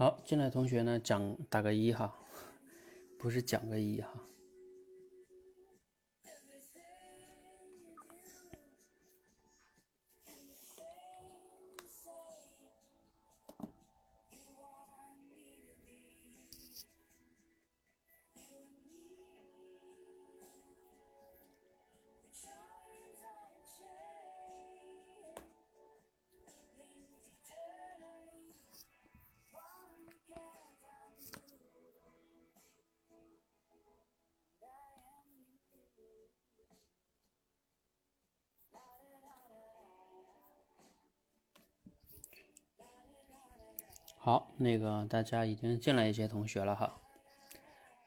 好，进来同学呢，讲打个一哈，不是讲个一哈。那个大家已经进来一些同学了哈。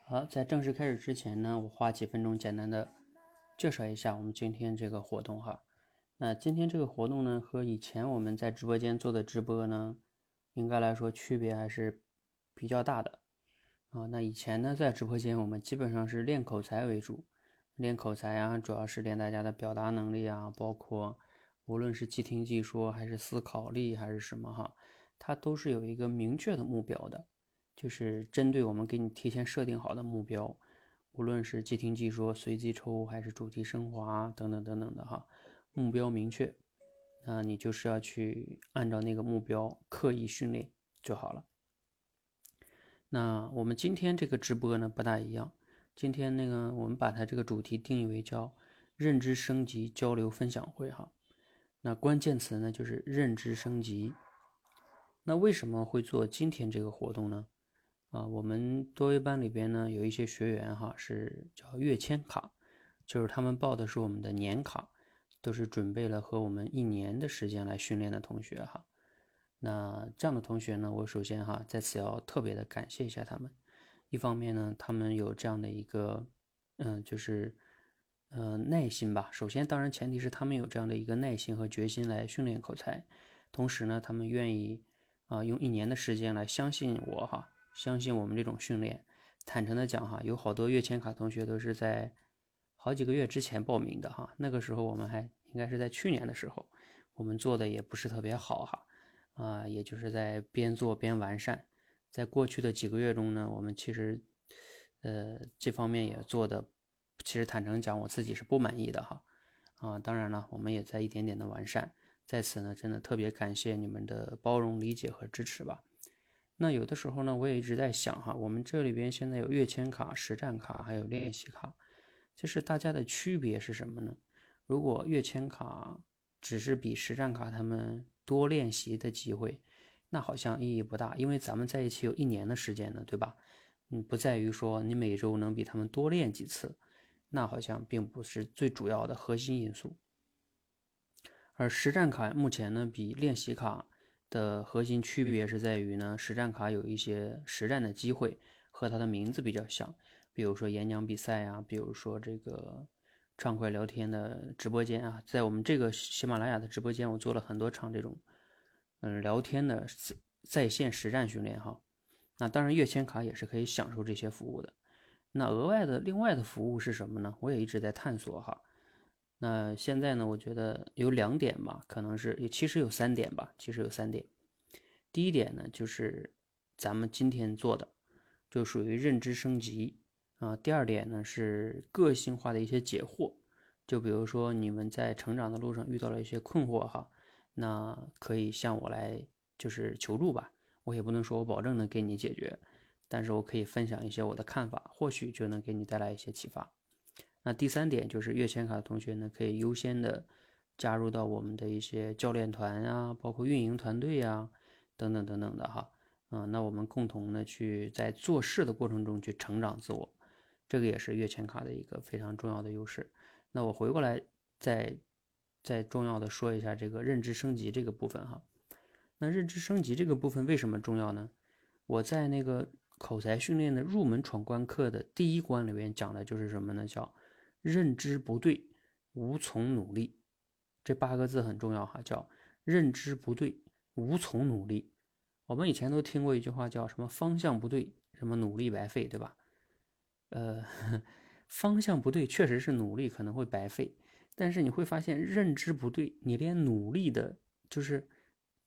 好，在正式开始之前呢，我花几分钟简单的介绍一下我们今天这个活动哈。那今天这个活动呢，和以前我们在直播间做的直播呢，应该来说区别还是比较大的啊。那以前呢，在直播间我们基本上是练口才为主，练口才啊，主要是练大家的表达能力啊，包括无论是即听即说，还是思考力，还是什么哈。它都是有一个明确的目标的，就是针对我们给你提前设定好的目标，无论是即听即说、随机抽还是主题升华等等等等的哈，目标明确，那你就是要去按照那个目标刻意训练就好了。那我们今天这个直播呢不大一样，今天那个我们把它这个主题定义为叫认知升级交流分享会哈，那关键词呢就是认知升级。那为什么会做今天这个活动呢？啊，我们多维班里边呢有一些学员哈是叫月签卡，就是他们报的是我们的年卡，都是准备了和我们一年的时间来训练的同学哈。那这样的同学呢，我首先哈在此要特别的感谢一下他们。一方面呢，他们有这样的一个嗯，就是呃耐心吧。首先，当然前提是他们有这样的一个耐心和决心来训练口才，同时呢，他们愿意。啊，用一年的时间来相信我哈，相信我们这种训练。坦诚的讲哈，有好多月签卡同学都是在好几个月之前报名的哈。那个时候我们还应该是在去年的时候，我们做的也不是特别好哈。啊，也就是在边做边完善。在过去的几个月中呢，我们其实呃这方面也做的，其实坦诚讲我自己是不满意的哈。啊，当然了，我们也在一点点的完善。在此呢，真的特别感谢你们的包容、理解和支持吧。那有的时候呢，我也一直在想哈，我们这里边现在有月签卡、实战卡，还有练习卡，就是大家的区别是什么呢？如果月签卡只是比实战卡他们多练习的机会，那好像意义不大，因为咱们在一起有一年的时间呢，对吧？嗯，不在于说你每周能比他们多练几次，那好像并不是最主要的核心因素。而实战卡目前呢，比练习卡的核心区别是在于呢，实战卡有一些实战的机会，和它的名字比较像，比如说演讲比赛啊，比如说这个畅快聊天的直播间啊，在我们这个喜马拉雅的直播间，我做了很多场这种嗯聊天的在线实战训练哈。那当然，月签卡也是可以享受这些服务的。那额外的另外的服务是什么呢？我也一直在探索哈。那现在呢？我觉得有两点吧，可能是也其实有三点吧，其实有三点。第一点呢，就是咱们今天做的，就属于认知升级啊。第二点呢，是个性化的一些解惑，就比如说你们在成长的路上遇到了一些困惑哈，那可以向我来就是求助吧。我也不能说我保证能给你解决，但是我可以分享一些我的看法，或许就能给你带来一些启发。那第三点就是月签卡的同学呢，可以优先的加入到我们的一些教练团啊，包括运营团队呀，等等等等的哈，嗯，那我们共同的去在做事的过程中去成长自我，这个也是月签卡的一个非常重要的优势。那我回过来再再重要的说一下这个认知升级这个部分哈，那认知升级这个部分为什么重要呢？我在那个口才训练的入门闯关课的第一关里面讲的就是什么呢？叫认知不对，无从努力。这八个字很重要哈，叫认知不对，无从努力。我们以前都听过一句话，叫什么方向不对，什么努力白费，对吧？呃，方向不对，确实是努力可能会白费。但是你会发现，认知不对，你连努力的，就是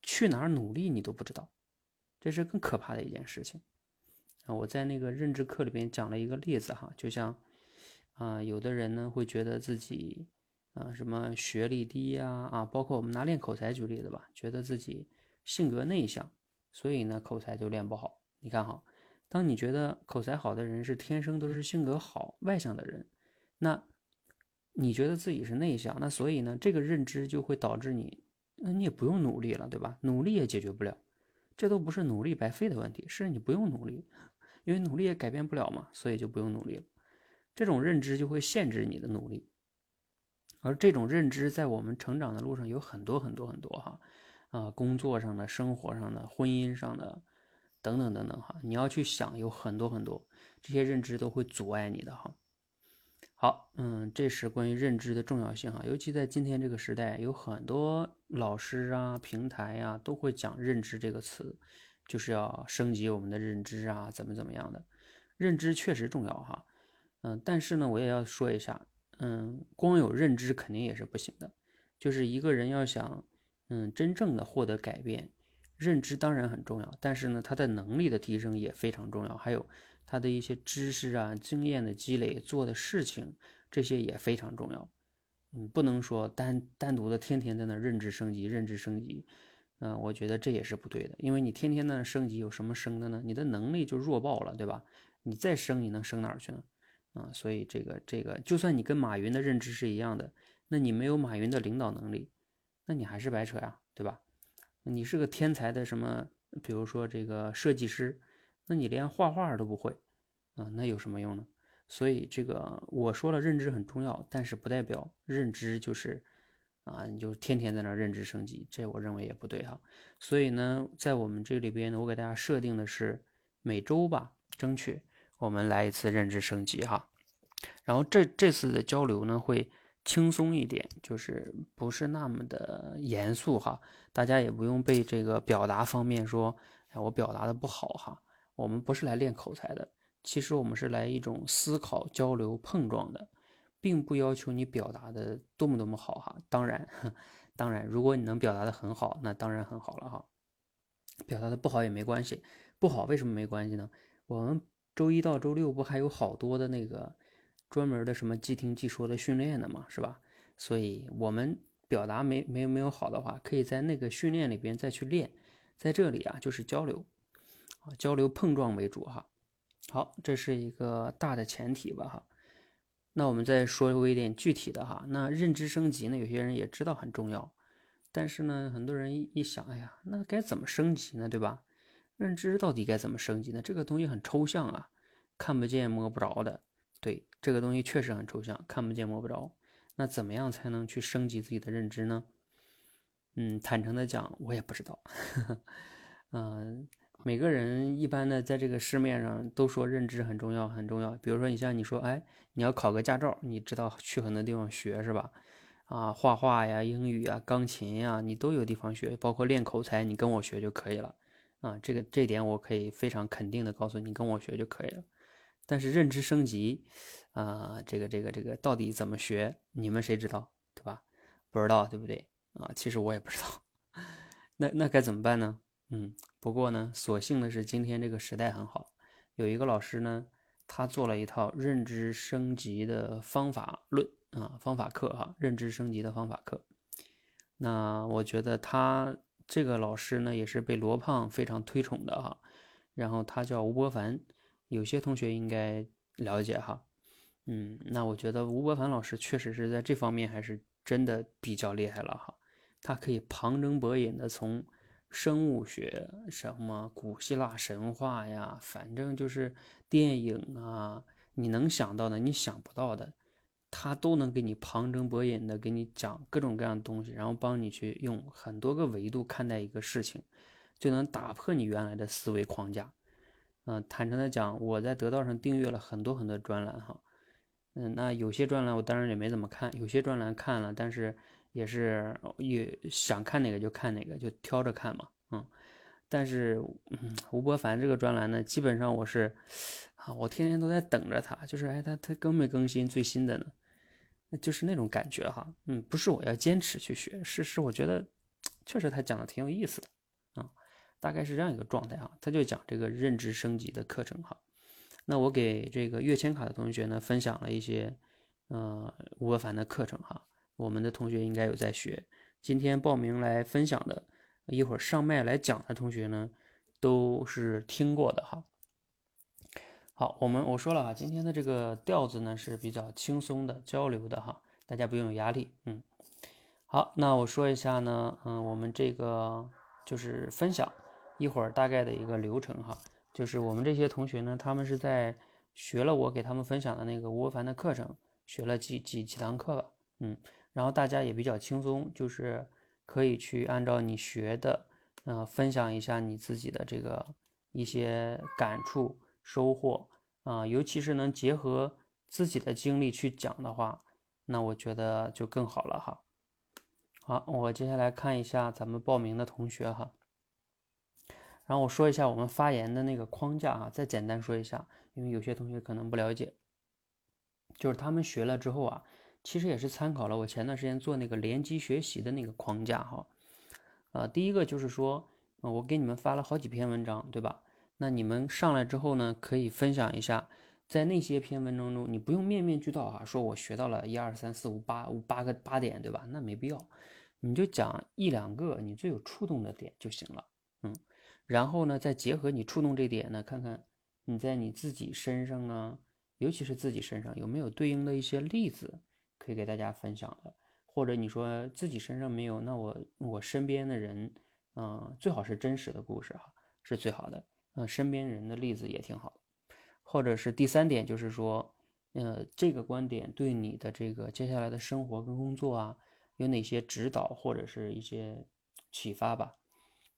去哪儿努力你都不知道。这是更可怕的一件事情啊！我在那个认知课里边讲了一个例子哈，就像啊，有的人呢会觉得自己啊什么学历低呀啊，包括我们拿练口才举例子吧，觉得自己性格内向，所以呢口才就练不好。你看哈，当你觉得口才好的人是天生都是性格好外向的人，那你觉得自己是内向，那所以呢这个认知就会导致你，那你也不用努力了，对吧？努力也解决不了。这都不是努力白费的问题，是你不用努力，因为努力也改变不了嘛，所以就不用努力了。这种认知就会限制你的努力，而这种认知在我们成长的路上有很多很多很多哈，啊，工作上的、生活上的、婚姻上的，等等等等哈，你要去想，有很多很多这些认知都会阻碍你的哈。好，嗯，这是关于认知的重要性哈，尤其在今天这个时代，有很多老师啊、平台呀都会讲认知这个词，就是要升级我们的认知啊，怎么怎么样的。认知确实重要哈，嗯，但是呢，我也要说一下，嗯，光有认知肯定也是不行的，就是一个人要想，嗯，真正的获得改变，认知当然很重要，但是呢，他的能力的提升也非常重要，还有。他的一些知识啊、经验的积累、做的事情，这些也非常重要。嗯，不能说单单独的天天在那认知升级、认知升级。嗯，我觉得这也是不对的，因为你天天在那升级，有什么升的呢？你的能力就弱爆了，对吧？你再升，你能升哪儿去呢？啊，所以这个这个，就算你跟马云的认知是一样的，那你没有马云的领导能力，那你还是白扯呀，对吧？你是个天才的什么？比如说这个设计师。那你连画画都不会，啊，那有什么用呢？所以这个我说了，认知很重要，但是不代表认知就是，啊，你就天天在那认知升级，这我认为也不对哈。所以呢，在我们这里边呢，我给大家设定的是每周吧，争取我们来一次认知升级哈。然后这这次的交流呢会轻松一点，就是不是那么的严肃哈，大家也不用被这个表达方面说，哎，我表达的不好哈。我们不是来练口才的，其实我们是来一种思考、交流、碰撞的，并不要求你表达的多么多么好哈。当然，当然，如果你能表达的很好，那当然很好了哈。表达的不好也没关系，不好为什么没关系呢？我们周一到周六不还有好多的那个专门的什么即听即说的训练的嘛，是吧？所以我们表达没没没有好的话，可以在那个训练里边再去练，在这里啊就是交流。啊交流碰撞为主哈，好，这是一个大的前提吧哈。那我们再说一点具体的哈。那认知升级呢，有些人也知道很重要，但是呢，很多人一想，哎呀，那该怎么升级呢？对吧？认知到底该怎么升级呢？这个东西很抽象啊，看不见摸不着的。对，这个东西确实很抽象，看不见摸不着。那怎么样才能去升级自己的认知呢？嗯，坦诚的讲，我也不知道。嗯。每个人一般的在这个市面上都说认知很重要很重要。比如说你像你说，哎，你要考个驾照，你知道去很多地方学是吧？啊，画画呀、英语啊、钢琴呀，你都有地方学，包括练口才，你跟我学就可以了。啊，这个这点我可以非常肯定的告诉你，跟我学就可以了。但是认知升级，啊，这个这个这个到底怎么学？你们谁知道？对吧？不知道对不对？啊，其实我也不知道。那那该怎么办呢？嗯。不过呢，所幸的是今天这个时代很好，有一个老师呢，他做了一套认知升级的方法论啊，方法课哈，认知升级的方法课。那我觉得他这个老师呢，也是被罗胖非常推崇的哈。然后他叫吴伯凡，有些同学应该了解哈。嗯，那我觉得吴伯凡老师确实是在这方面还是真的比较厉害了哈。他可以旁征博引的从。生物学什么古希腊神话呀，反正就是电影啊，你能想到的，你想不到的，他都能给你旁征博引的给你讲各种各样的东西，然后帮你去用很多个维度看待一个事情，就能打破你原来的思维框架。嗯，坦诚的讲，我在得道上订阅了很多很多专栏哈，嗯，那有些专栏我当然也没怎么看，有些专栏看了，但是。也是也想看哪个就看哪个，就挑着看嘛，嗯。但是，嗯，吴伯凡这个专栏呢，基本上我是啊，我天天都在等着他，就是哎，他他更没更新最新的呢？就是那种感觉哈，嗯，不是我要坚持去学，是是我觉得确实他讲的挺有意思的，大概是这样一个状态哈。他就讲这个认知升级的课程哈。那我给这个月签卡的同学呢分享了一些呃吴伯凡的课程哈，我们的同学应该有在学。今天报名来分享的，一会儿上麦来讲的同学呢，都是听过的哈。好，我们我说了啊，今天的这个调子呢是比较轻松的交流的哈，大家不用有压力。嗯，好，那我说一下呢，嗯，我们这个就是分享一会儿大概的一个流程哈，就是我们这些同学呢，他们是在学了我给他们分享的那个吴凡的课程，学了几几几堂课吧，嗯，然后大家也比较轻松，就是可以去按照你学的，嗯，分享一下你自己的这个一些感触。收获啊，尤其是能结合自己的经历去讲的话，那我觉得就更好了哈。好，我接下来看一下咱们报名的同学哈，然后我说一下我们发言的那个框架啊，再简单说一下，因为有些同学可能不了解，就是他们学了之后啊，其实也是参考了我前段时间做那个联机学习的那个框架哈。呃，第一个就是说，我给你们发了好几篇文章，对吧？那你们上来之后呢，可以分享一下，在那些篇文章中，你不用面面俱到啊，说我学到了一二三四五八五八个八点，对吧？那没必要，你就讲一两个你最有触动的点就行了，嗯，然后呢，再结合你触动这点呢，看看你在你自己身上啊，尤其是自己身上有没有对应的一些例子可以给大家分享的，或者你说自己身上没有，那我我身边的人，嗯，最好是真实的故事哈，是最好的。嗯，身边人的例子也挺好，或者是第三点，就是说，呃，这个观点对你的这个接下来的生活跟工作啊，有哪些指导或者是一些启发吧？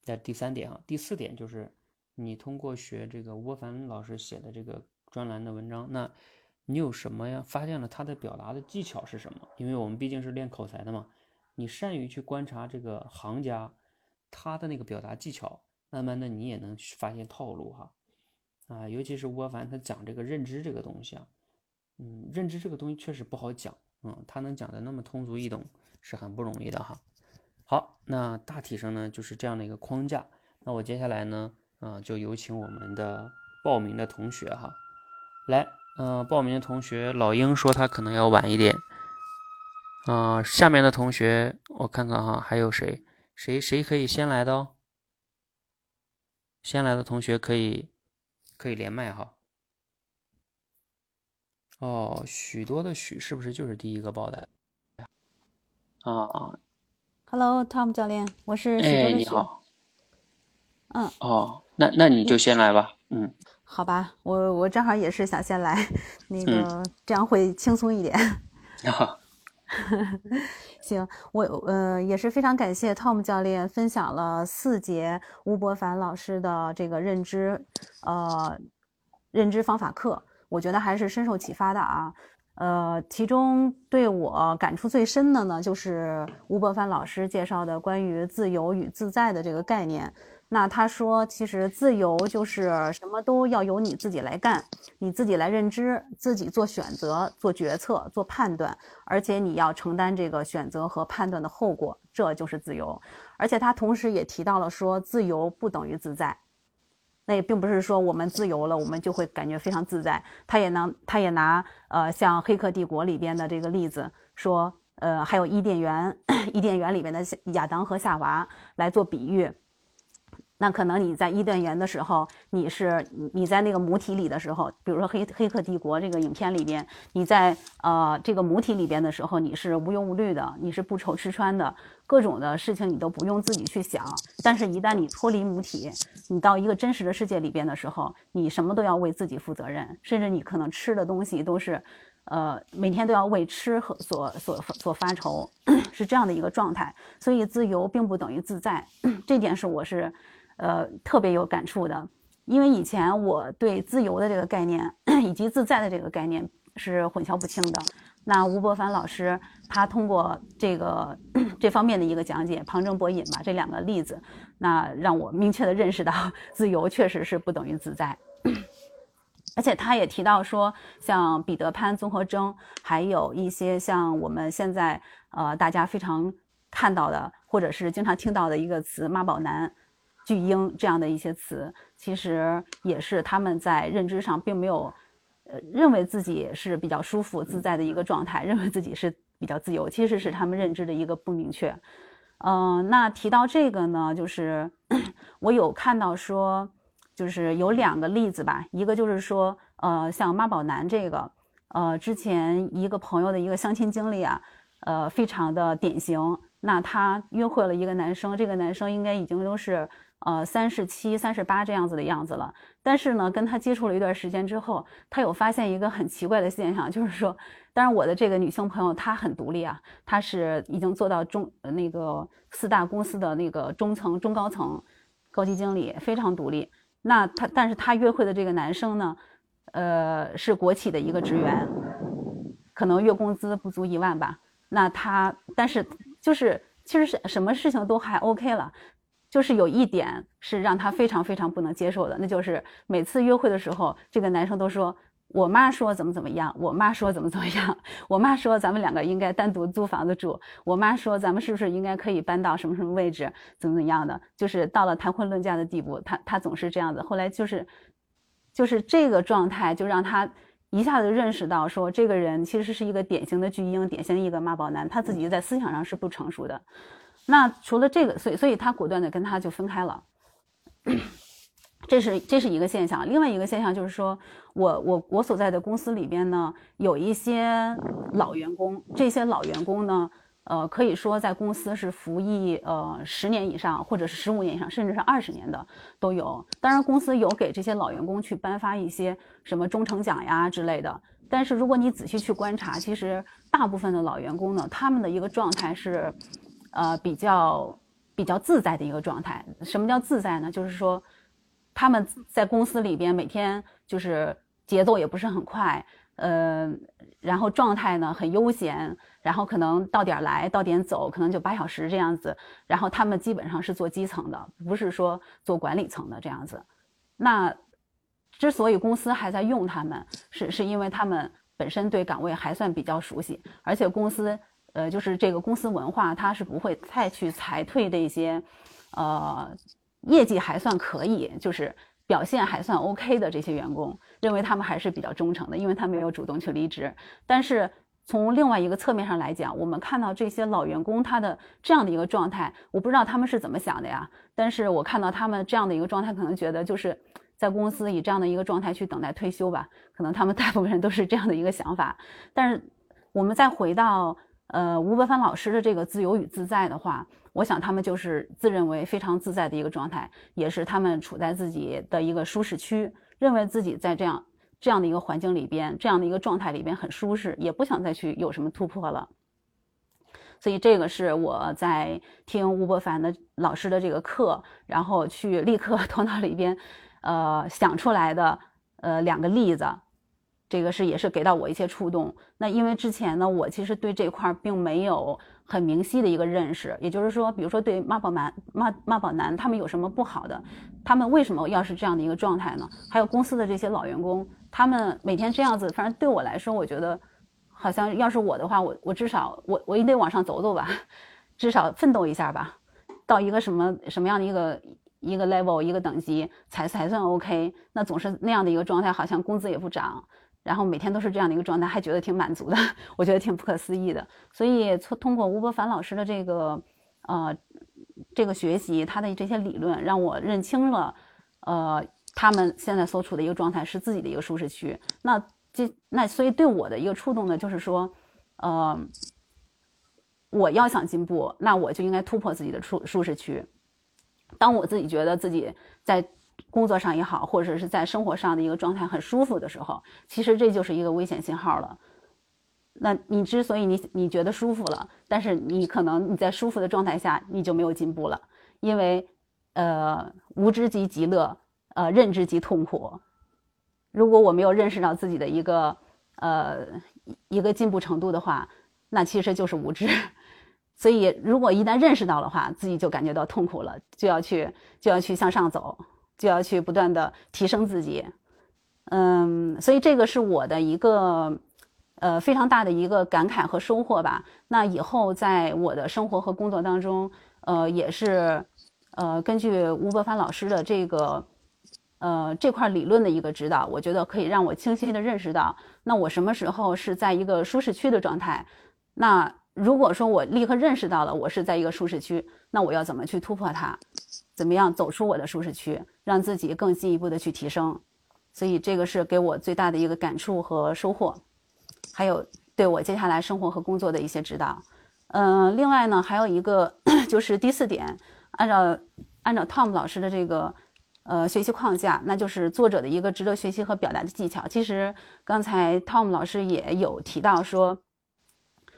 在第三点啊，第四点就是你通过学这个吴凡老师写的这个专栏的文章，那你有什么呀？发现了他的表达的技巧是什么？因为我们毕竟是练口才的嘛，你善于去观察这个行家他的那个表达技巧。慢慢的，你也能发现套路哈，啊，尤其是吴凡他讲这个认知这个东西啊，嗯，认知这个东西确实不好讲，嗯，他能讲的那么通俗易懂是很不容易的哈。好，那大体上呢就是这样的一个框架。那我接下来呢，啊，就有请我们的报名的同学哈，来，嗯，报名的同学老鹰说他可能要晚一点，啊，下面的同学我看看哈，还有谁？谁谁可以先来的哦？先来的同学可以可以连麦哈。哦，许多的许是不是就是第一个报的？啊啊，Hello，Tom 教练，我是许多的你好。嗯。哦，那那你就先来吧。嗯。好吧，我我正好也是想先来，那个这样会轻松一点。好。行，我呃也是非常感谢 Tom 教练分享了四节吴伯凡老师的这个认知，呃，认知方法课，我觉得还是深受启发的啊。呃，其中对我感触最深的呢，就是吴伯凡老师介绍的关于自由与自在的这个概念。那他说，其实自由就是什么都要由你自己来干，你自己来认知，自己做选择、做决策、做判断，而且你要承担这个选择和判断的后果，这就是自由。而且他同时也提到了说，自由不等于自在。那也并不是说我们自由了，我们就会感觉非常自在。他也能，他也拿呃像《黑客帝国》里边的这个例子说，呃，还有伊甸园，伊甸园里边的亚当和夏娃来做比喻。那可能你在伊甸园的时候，你是你在那个母体里的时候，比如说《黑黑客帝国》这个影片里边，你在呃这个母体里边的时候，你是无忧无虑的，你是不愁吃穿的，各种的事情你都不用自己去想。但是，一旦你脱离母体，你到一个真实的世界里边的时候，你什么都要为自己负责任，甚至你可能吃的东西都是，呃，每天都要为吃和所所所发愁，是这样的一个状态。所以，自由并不等于自在，这点是我是。呃，特别有感触的，因为以前我对自由的这个概念 以及自在的这个概念是混淆不清的。那吴伯凡老师他通过这个 这方面的一个讲解，旁征博引吧，这两个例子，那让我明确的认识到，自由确实是不等于自在。而且他也提到说，像彼得潘综合征，还有一些像我们现在呃大家非常看到的，或者是经常听到的一个词妈宝男。巨婴这样的一些词，其实也是他们在认知上并没有，呃，认为自己是比较舒服自在的一个状态，认为自己是比较自由，其实是他们认知的一个不明确。嗯，那提到这个呢，就是 我有看到说，就是有两个例子吧，一个就是说，呃，像妈宝男这个，呃，之前一个朋友的一个相亲经历啊，呃，非常的典型。那他约会了一个男生，这个男生应该已经都是呃三十七、三十八这样子的样子了。但是呢，跟他接触了一段时间之后，他有发现一个很奇怪的现象，就是说，当然我的这个女性朋友她很独立啊，她是已经做到中那个四大公司的那个中层、中高层高级经理，非常独立。那她，但是她约会的这个男生呢，呃，是国企的一个职员，可能月工资不足一万吧。那他，但是。就是其实是什么事情都还 OK 了，就是有一点是让他非常非常不能接受的，那就是每次约会的时候，这个男生都说我妈说怎么怎么样，我妈说怎么怎么样，我妈说咱们两个应该单独租房子住，我妈说咱们是不是应该可以搬到什么什么位置，怎么怎么样的，就是到了谈婚论嫁的地步，他他总是这样子。后来就是就是这个状态，就让他。一下子认识到，说这个人其实是一个典型的巨婴，典型的一个妈宝男，他自己在思想上是不成熟的。那除了这个，所以所以他果断的跟他就分开了。这是这是一个现象。另外一个现象就是说，我我我所在的公司里边呢，有一些老员工，这些老员工呢。呃，可以说在公司是服役呃十年以上，或者是十五年以上，甚至是二十年的都有。当然，公司有给这些老员工去颁发一些什么忠诚奖呀之类的。但是，如果你仔细去观察，其实大部分的老员工呢，他们的一个状态是，呃，比较比较自在的一个状态。什么叫自在呢？就是说他们在公司里边每天就是节奏也不是很快，呃，然后状态呢很悠闲。然后可能到点来到点走，可能就八小时这样子。然后他们基本上是做基层的，不是说做管理层的这样子。那之所以公司还在用他们，是是因为他们本身对岗位还算比较熟悉，而且公司呃就是这个公司文化，它是不会太去裁退这些，呃业绩还算可以，就是表现还算 OK 的这些员工，认为他们还是比较忠诚的，因为他没有主动去离职，但是。从另外一个侧面上来讲，我们看到这些老员工他的这样的一个状态，我不知道他们是怎么想的呀。但是我看到他们这样的一个状态，可能觉得就是在公司以这样的一个状态去等待退休吧。可能他们大部分人都是这样的一个想法。但是我们再回到呃吴伯凡老师的这个自由与自在的话，我想他们就是自认为非常自在的一个状态，也是他们处在自己的一个舒适区，认为自己在这样。这样的一个环境里边，这样的一个状态里边很舒适，也不想再去有什么突破了。所以这个是我在听吴伯凡的老师的这个课，然后去立刻 头脑里边，呃想出来的呃两个例子。这个是也是给到我一些触动。那因为之前呢，我其实对这块并没有很明晰的一个认识。也就是说，比如说对妈宝男、妈妈宝男他们有什么不好的？他们为什么要是这样的一个状态呢？还有公司的这些老员工。他们每天这样子，反正对我来说，我觉得好像要是我的话，我我至少我我也得往上走走吧，至少奋斗一下吧，到一个什么什么样的一个一个 level 一个等级才才算 OK。那总是那样的一个状态，好像工资也不涨，然后每天都是这样的一个状态，还觉得挺满足的，我觉得挺不可思议的。所以通通过吴伯凡老师的这个呃这个学习，他的这些理论，让我认清了呃。他们现在所处的一个状态是自己的一个舒适区，那这那所以对我的一个触动呢，就是说，呃，我要想进步，那我就应该突破自己的舒舒适区。当我自己觉得自己在工作上也好，或者是在生活上的一个状态很舒服的时候，其实这就是一个危险信号了。那你之所以你你觉得舒服了，但是你可能你在舒服的状态下你就没有进步了，因为呃无知即极乐。呃，认知即痛苦。如果我没有认识到自己的一个呃一个进步程度的话，那其实就是无知。所以，如果一旦认识到的话，自己就感觉到痛苦了，就要去就要去向上走，就要去不断的提升自己。嗯，所以这个是我的一个呃非常大的一个感慨和收获吧。那以后在我的生活和工作当中，呃，也是。呃，根据吴伯凡老师的这个呃这块理论的一个指导，我觉得可以让我清晰的认识到，那我什么时候是在一个舒适区的状态？那如果说我立刻认识到了我是在一个舒适区，那我要怎么去突破它？怎么样走出我的舒适区，让自己更进一步的去提升？所以这个是给我最大的一个感触和收获，还有对我接下来生活和工作的一些指导。嗯，另外呢，还有一个 就是第四点，按照按照 Tom 老师的这个呃学习框架，那就是作者的一个值得学习和表达的技巧。其实刚才 Tom 老师也有提到说，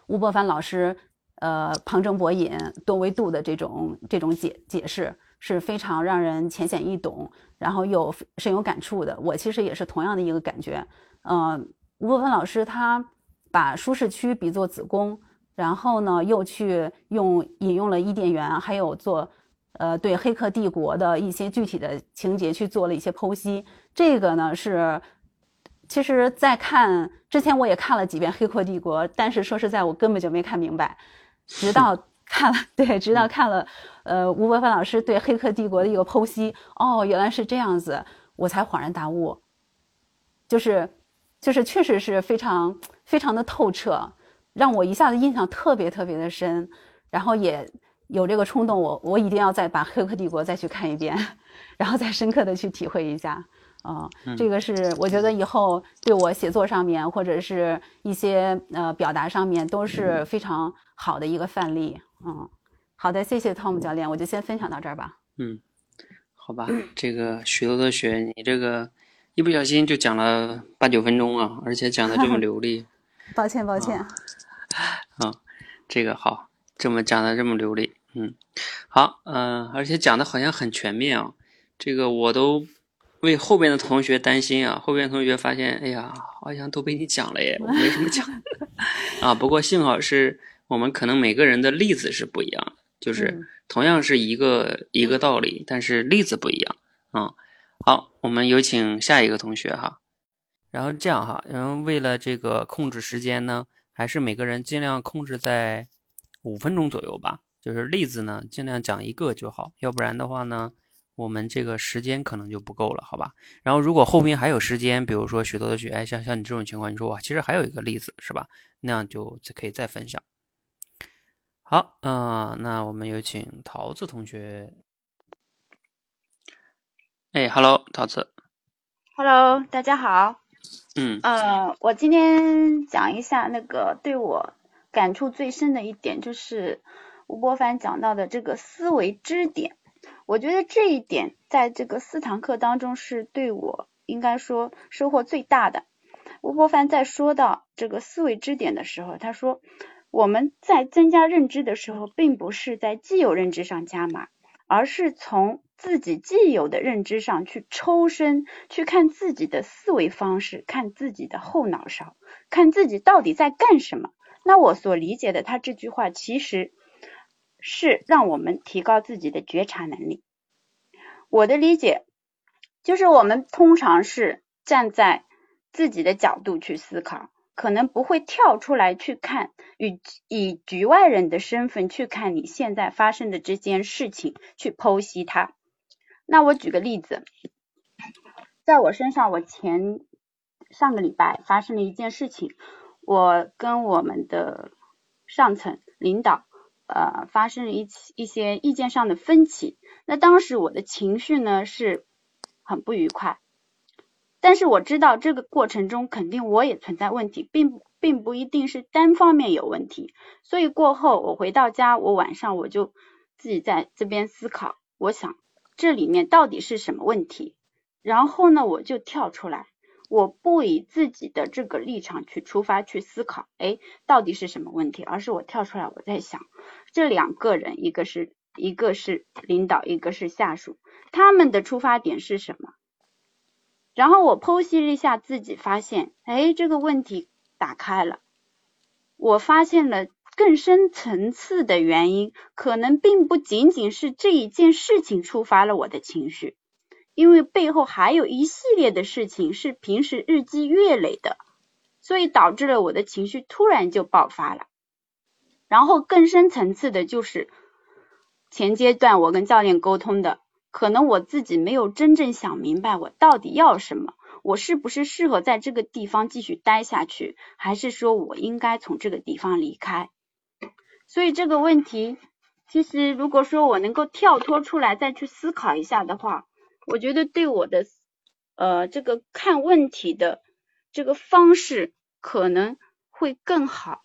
吴伯凡老师呃旁征博引、多维度的这种这种解解释。是非常让人浅显易懂，然后又深有感触的。我其实也是同样的一个感觉。嗯，吴伯凡老师他把舒适区比作子宫，然后呢又去用引用了伊甸园，还有做呃对《黑客帝国》的一些具体的情节去做了一些剖析。这个呢是，其实，在看之前我也看了几遍《黑客帝国》，但是说实在，我根本就没看明白，直到。看了对，直到看了，呃，吴伯凡老师对《黑客帝国》的一个剖析，哦，原来是这样子，我才恍然大悟，就是，就是确实是非常非常的透彻，让我一下子印象特别特别的深，然后也有这个冲动，我我一定要再把《黑客帝国》再去看一遍，然后再深刻的去体会一下。啊，这个是我觉得以后对我写作上面或者是一些呃表达上面都是非常好的一个范例。嗯，好的，谢谢汤姆教练，我就先分享到这儿吧。嗯，好吧，这个许多的学，你这个一不小心就讲了八九分钟啊，而且讲的这么 流利。抱歉，抱歉。啊，这个好，这么讲的这么流利，嗯，好，嗯，而且讲的好像很全面啊，这个我都。为后边的同学担心啊！后边同学发现，哎呀，好像都被你讲了耶，我没什么讲 啊。不过幸好是我们可能每个人的例子是不一样的，就是同样是一个一个道理，但是例子不一样啊。好，我们有请下一个同学哈。然后这样哈，然后为了这个控制时间呢，还是每个人尽量控制在五分钟左右吧。就是例子呢，尽量讲一个就好，要不然的话呢。我们这个时间可能就不够了，好吧？然后如果后面还有时间，比如说许多的学，哎，像像你这种情况，你说哇，其实还有一个例子，是吧？那样就可以再分享。好，嗯，那我们有请桃子同学。哎，Hello，桃子。Hello，大家好。嗯。呃，我今天讲一下那个对我感触最深的一点，就是吴伯凡讲到的这个思维支点。我觉得这一点在这个四堂课当中是对我应该说收获最大的。吴伯凡在说到这个思维支点的时候，他说我们在增加认知的时候，并不是在既有认知上加码，而是从自己既有的认知上去抽身，去看自己的思维方式，看自己的后脑勺，看自己到底在干什么。那我所理解的他这句话，其实。是让我们提高自己的觉察能力。我的理解就是，我们通常是站在自己的角度去思考，可能不会跳出来去看，与以局外人的身份去看你现在发生的这件事情，去剖析它。那我举个例子，在我身上，我前上个礼拜发生了一件事情，我跟我们的上层领导。呃，发生了一起一些意见上的分歧，那当时我的情绪呢是很不愉快，但是我知道这个过程中肯定我也存在问题，并并不一定是单方面有问题，所以过后我回到家，我晚上我就自己在这边思考，我想这里面到底是什么问题，然后呢我就跳出来。我不以自己的这个立场去出发去思考，哎，到底是什么问题？而是我跳出来，我在想，这两个人，一个是一个是领导，一个是下属，他们的出发点是什么？然后我剖析了一下自己，发现，哎，这个问题打开了，我发现了更深层次的原因，可能并不仅仅是这一件事情触发了我的情绪。因为背后还有一系列的事情是平时日积月累的，所以导致了我的情绪突然就爆发了。然后更深层次的就是，前阶段我跟教练沟通的，可能我自己没有真正想明白我到底要什么，我是不是适合在这个地方继续待下去，还是说我应该从这个地方离开？所以这个问题，其实如果说我能够跳脱出来再去思考一下的话，我觉得对我的呃这个看问题的这个方式可能会更好。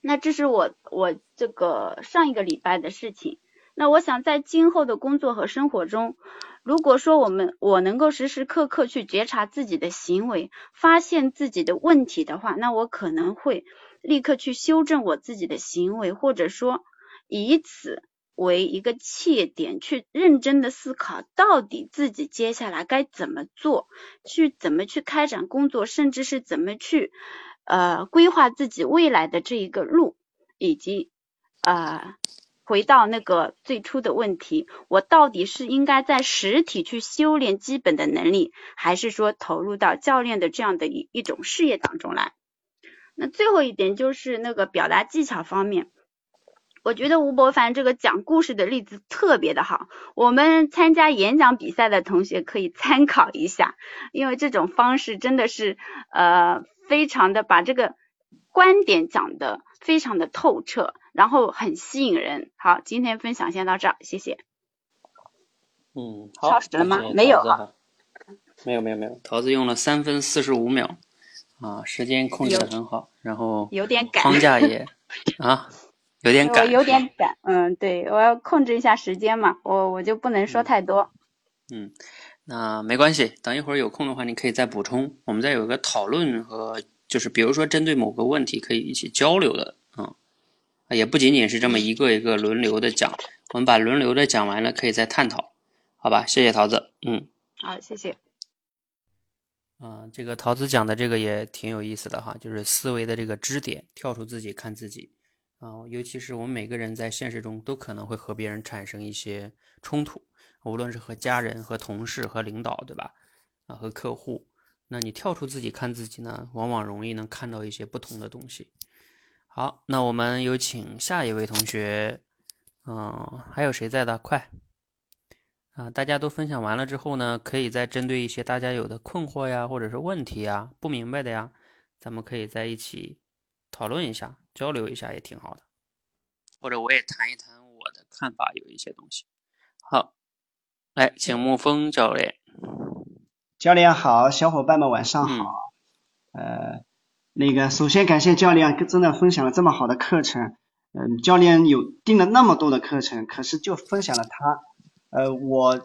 那这是我我这个上一个礼拜的事情。那我想在今后的工作和生活中，如果说我们我能够时时刻刻去觉察自己的行为，发现自己的问题的话，那我可能会立刻去修正我自己的行为，或者说以此为一个切点，去认真的思考到底自己接下来该怎么做，去怎么去开展工作，甚至是怎么去。呃，规划自己未来的这一个路，以及呃，回到那个最初的问题，我到底是应该在实体去修炼基本的能力，还是说投入到教练的这样的一一种事业当中来？那最后一点就是那个表达技巧方面，我觉得吴伯凡这个讲故事的例子特别的好，我们参加演讲比赛的同学可以参考一下，因为这种方式真的是呃。非常的把这个观点讲的非常的透彻，然后很吸引人。好，今天分享先到这儿，谢谢。嗯，好。超时了吗？没有没有没有没有，桃子用了三分四十五秒啊，时间控制的很好，然后有点赶，框架也啊 有点赶，有点赶，嗯，对我要控制一下时间嘛，我我就不能说太多。嗯。那没关系，等一会儿有空的话，你可以再补充。我们再有个讨论和，就是比如说针对某个问题可以一起交流的，嗯，也不仅仅是这么一个一个轮流的讲，我们把轮流的讲完了，可以再探讨，好吧？谢谢桃子，嗯，好，谢谢。啊，这个桃子讲的这个也挺有意思的哈，就是思维的这个支点，跳出自己看自己啊，尤其是我们每个人在现实中都可能会和别人产生一些冲突。无论是和家人、和同事、和领导，对吧？啊，和客户，那你跳出自己看自己呢，往往容易能看到一些不同的东西。好，那我们有请下一位同学。嗯，还有谁在的？快！啊，大家都分享完了之后呢，可以再针对一些大家有的困惑呀，或者是问题呀、不明白的呀，咱们可以在一起讨论一下、交流一下，也挺好的。或者我也谈一谈我的看法，有一些东西。好。来，请沐风教练。教练好，小伙伴们晚上好。呃，那个首先感谢教练真的分享了这么好的课程。嗯，教练有订了那么多的课程，可是就分享了他。呃，我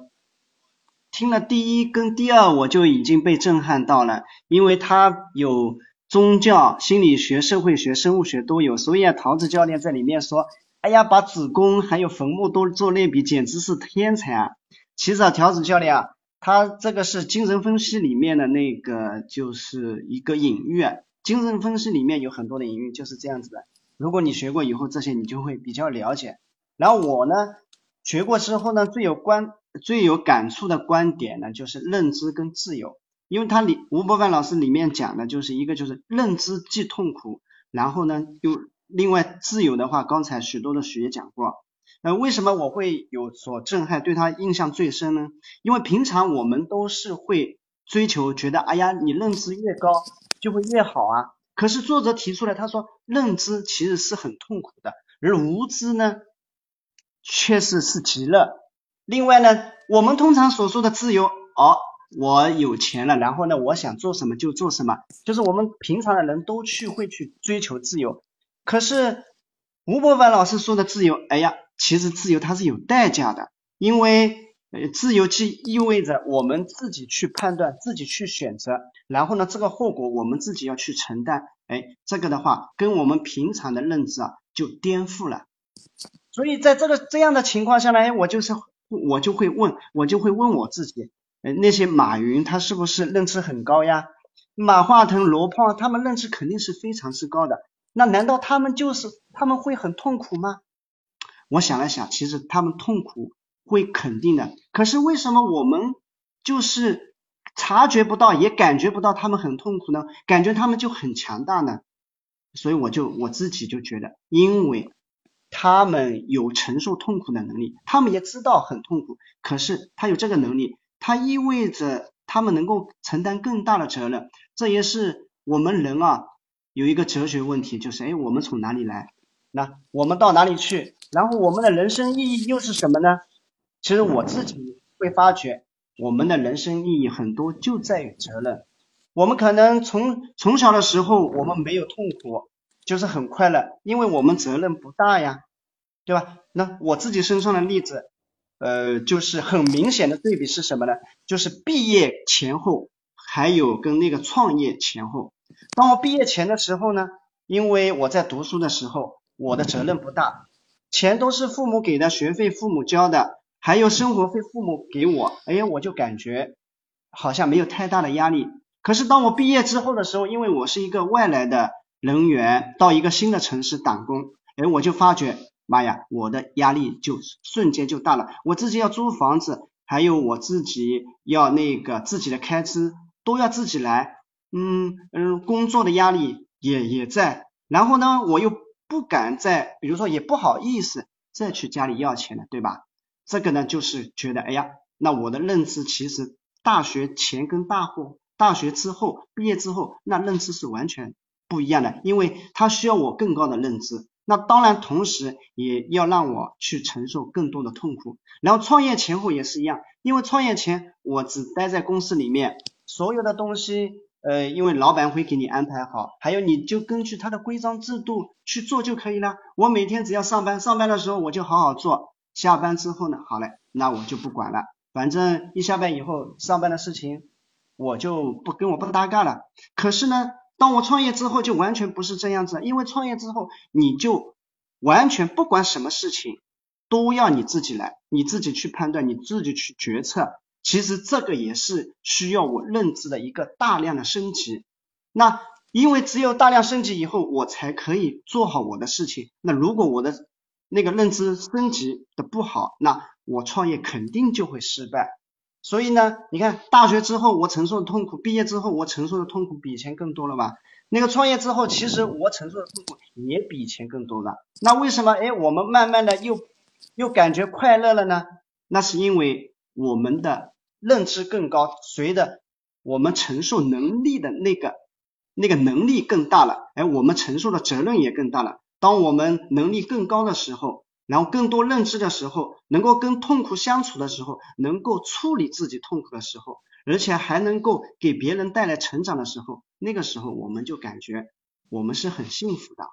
听了第一跟第二，我就已经被震撼到了，因为他有宗教、心理学、社会学、生物学都有，所以啊，桃子教练在里面说，哎呀，把子宫还有坟墓都做类比，简直是天才啊！其实啊，条子教练啊，他这个是精神分析里面的那个，就是一个隐喻啊。精神分析里面有很多的隐喻，就是这样子的。如果你学过以后，这些你就会比较了解。然后我呢，学过之后呢，最有关、最有感触的观点呢，就是认知跟自由。因为他里吴伯凡老师里面讲的就是一个，就是认知既痛苦，然后呢又另外自由的话，刚才许多的学讲过。呃，为什么我会有所震撼，对他印象最深呢？因为平常我们都是会追求，觉得哎呀，你认知越高就会越好啊。可是作者提出来，他说认知其实是很痛苦的，而无知呢，确实是极乐。另外呢，我们通常所说的自由，哦，我有钱了，然后呢，我想做什么就做什么，就是我们平常的人都去会去追求自由。可是吴伯凡老师说的自由，哎呀。其实自由它是有代价的，因为呃自由即意味着我们自己去判断，自己去选择，然后呢这个后果我们自己要去承担。哎，这个的话跟我们平常的认知啊就颠覆了。所以在这个这样的情况下呢，我就是我就会问，我就会问我自己，呃那些马云他是不是认知很高呀？马化腾、罗胖他们认知肯定是非常之高的，那难道他们就是他们会很痛苦吗？我想了想，其实他们痛苦会肯定的，可是为什么我们就是察觉不到，也感觉不到他们很痛苦呢？感觉他们就很强大呢？所以我就我自己就觉得，因为他们有承受痛苦的能力，他们也知道很痛苦，可是他有这个能力，他意味着他们能够承担更大的责任。这也是我们人啊有一个哲学问题，就是哎，我们从哪里来？那我们到哪里去？然后我们的人生意义又是什么呢？其实我自己会发觉，我们的人生意义很多就在于责任。我们可能从从小的时候，我们没有痛苦，就是很快乐，因为我们责任不大呀，对吧？那我自己身上的例子，呃，就是很明显的对比是什么呢？就是毕业前后，还有跟那个创业前后。当我毕业前的时候呢，因为我在读书的时候，我的责任不大，钱都是父母给的，学费父母交的，还有生活费父母给我，哎，我就感觉好像没有太大的压力。可是当我毕业之后的时候，因为我是一个外来的人员，到一个新的城市打工，哎，我就发觉，妈呀，我的压力就瞬间就大了。我自己要租房子，还有我自己要那个自己的开支都要自己来，嗯嗯，工作的压力也也在。然后呢，我又不敢再，比如说也不好意思再去家里要钱了，对吧？这个呢，就是觉得，哎呀，那我的认知其实大学前跟大后。大学之后，毕业之后，那认知是完全不一样的，因为他需要我更高的认知。那当然，同时也要让我去承受更多的痛苦。然后创业前后也是一样，因为创业前我只待在公司里面，所有的东西，呃，因为老板会给你安排好，还有你就根据他的规章制度去做就可以了。我每天只要上班，上班的时候我就好好做，下班之后呢，好嘞，那我就不管了，反正一下班以后上班的事情。我就不跟我不搭嘎了。可是呢，当我创业之后，就完全不是这样子。因为创业之后，你就完全不管什么事情都要你自己来，你自己去判断，你自己去决策。其实这个也是需要我认知的一个大量的升级。那因为只有大量升级以后，我才可以做好我的事情。那如果我的那个认知升级的不好，那我创业肯定就会失败。所以呢，你看大学之后我承受的痛苦，毕业之后我承受的痛苦比以前更多了吧？那个创业之后，其实我承受的痛苦也比以前更多了。那为什么哎，我们慢慢的又又感觉快乐了呢？那是因为我们的认知更高，随着我们承受能力的那个那个能力更大了，哎，我们承受的责任也更大了。当我们能力更高的时候。然后更多认知的时候，能够跟痛苦相处的时候，能够处理自己痛苦的时候，而且还能够给别人带来成长的时候，那个时候我们就感觉我们是很幸福的。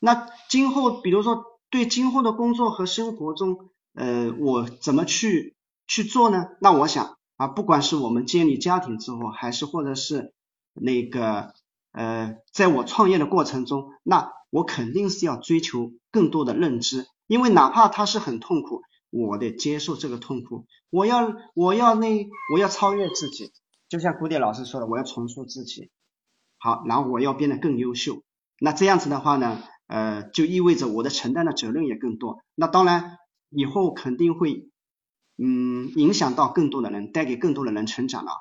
那今后，比如说对今后的工作和生活中，呃，我怎么去去做呢？那我想啊，不管是我们建立家庭之后，还是或者是那个呃，在我创业的过程中，那我肯定是要追求更多的认知。因为哪怕他是很痛苦，我得接受这个痛苦。我要我要那我要超越自己，就像古典老师说的，我要重塑自己。好，然后我要变得更优秀。那这样子的话呢，呃，就意味着我的承担的责任也更多。那当然以后肯定会嗯影响到更多的人，带给更多的人成长了。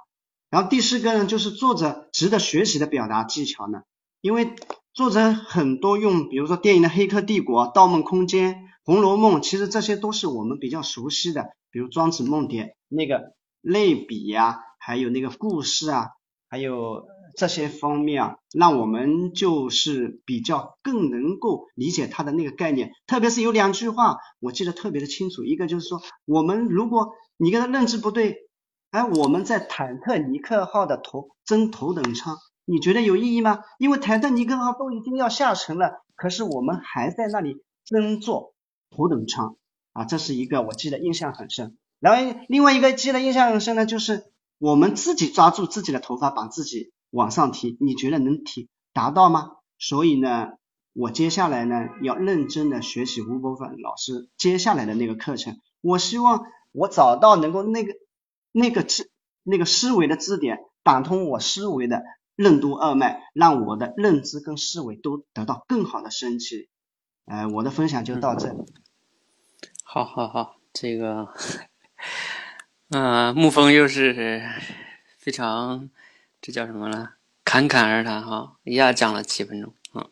然后第四个呢，就是作者值得学习的表达技巧呢，因为作者很多用，比如说电影的《黑客帝国》《盗梦空间》。《红楼梦》其实这些都是我们比较熟悉的，比如《庄子梦蝶》那个类比呀，还有那个故事啊，还有这些方面啊，让我们就是比较更能够理解他的那个概念。特别是有两句话，我记得特别的清楚，一个就是说，我们如果你跟他认知不对，哎，我们在坦克尼克号的头争头等舱，你觉得有意义吗？因为坦克尼克号都已经要下沉了，可是我们还在那里争坐。头等舱啊，这是一个我记得印象很深。然后另外一个记得印象很深的就是我们自己抓住自己的头发，把自己往上提，你觉得能提达到吗？所以呢，我接下来呢要认真的学习吴伯凡老师接下来的那个课程。我希望我找到能够那个那个支那个思维的支点，打通我思维的任督二脉，让我的认知跟思维都得到更好的升级。呃，我的分享就到这里。好，好，好，这个，嗯，沐风又是非常，这叫什么呢？侃侃而谈哈，一下讲了七分钟啊。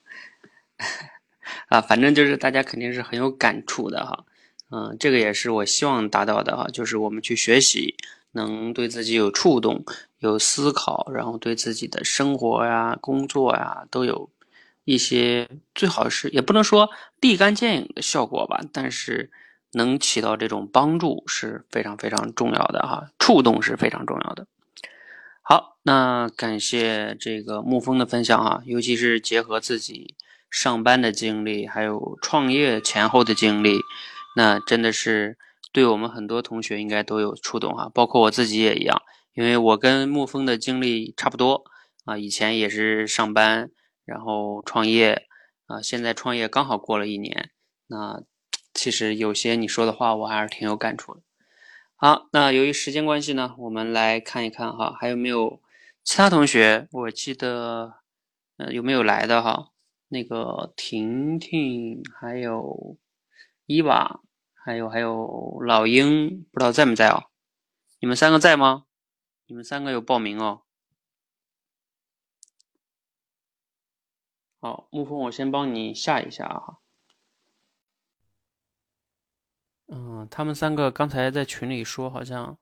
啊，反正就是大家肯定是很有感触的哈。嗯，这个也是我希望达到的哈，就是我们去学习，能对自己有触动、有思考，然后对自己的生活呀、工作呀都有一些，最好是也不能说立竿见影的效果吧，但是能起到这种帮助是非常非常重要的哈，触动是非常重要的。好，那感谢这个沐风的分享啊，尤其是结合自己上班的经历，还有创业前后的经历。那真的是对我们很多同学应该都有触动哈，包括我自己也一样，因为我跟沐风的经历差不多啊，以前也是上班，然后创业啊，现在创业刚好过了一年，那 其实有些你说的话我还是挺有感触的。好，那由于时间关系呢，我们来看一看哈，还有没有其他同学？我记得呃有没有来的哈？那个婷婷还有。伊娃，还有还有老鹰，不知道在没在哦？你们三个在吗？你们三个有报名哦。好，沐风，我先帮你下一下啊。嗯，他们三个刚才在群里说，好像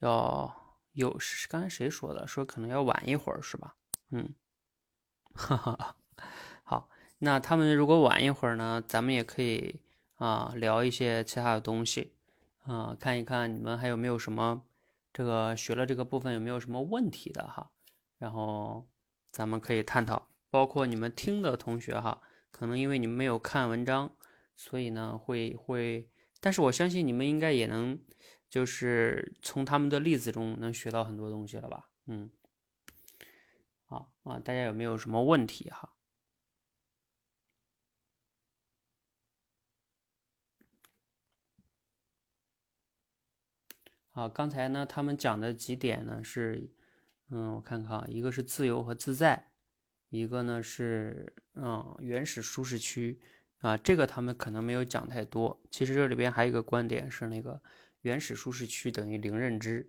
要有是，刚才谁说的？说可能要晚一会儿，是吧？嗯，哈哈，好，那他们如果晚一会儿呢，咱们也可以。啊，聊一些其他的东西，啊，看一看你们还有没有什么这个学了这个部分有没有什么问题的哈，然后咱们可以探讨，包括你们听的同学哈，可能因为你们没有看文章，所以呢会会，但是我相信你们应该也能，就是从他们的例子中能学到很多东西了吧，嗯，好啊，大家有没有什么问题哈？啊，刚才呢，他们讲的几点呢是，嗯，我看看啊，一个是自由和自在，一个呢是嗯原始舒适区啊，这个他们可能没有讲太多。其实这里边还有一个观点是那个原始舒适区等于零认知，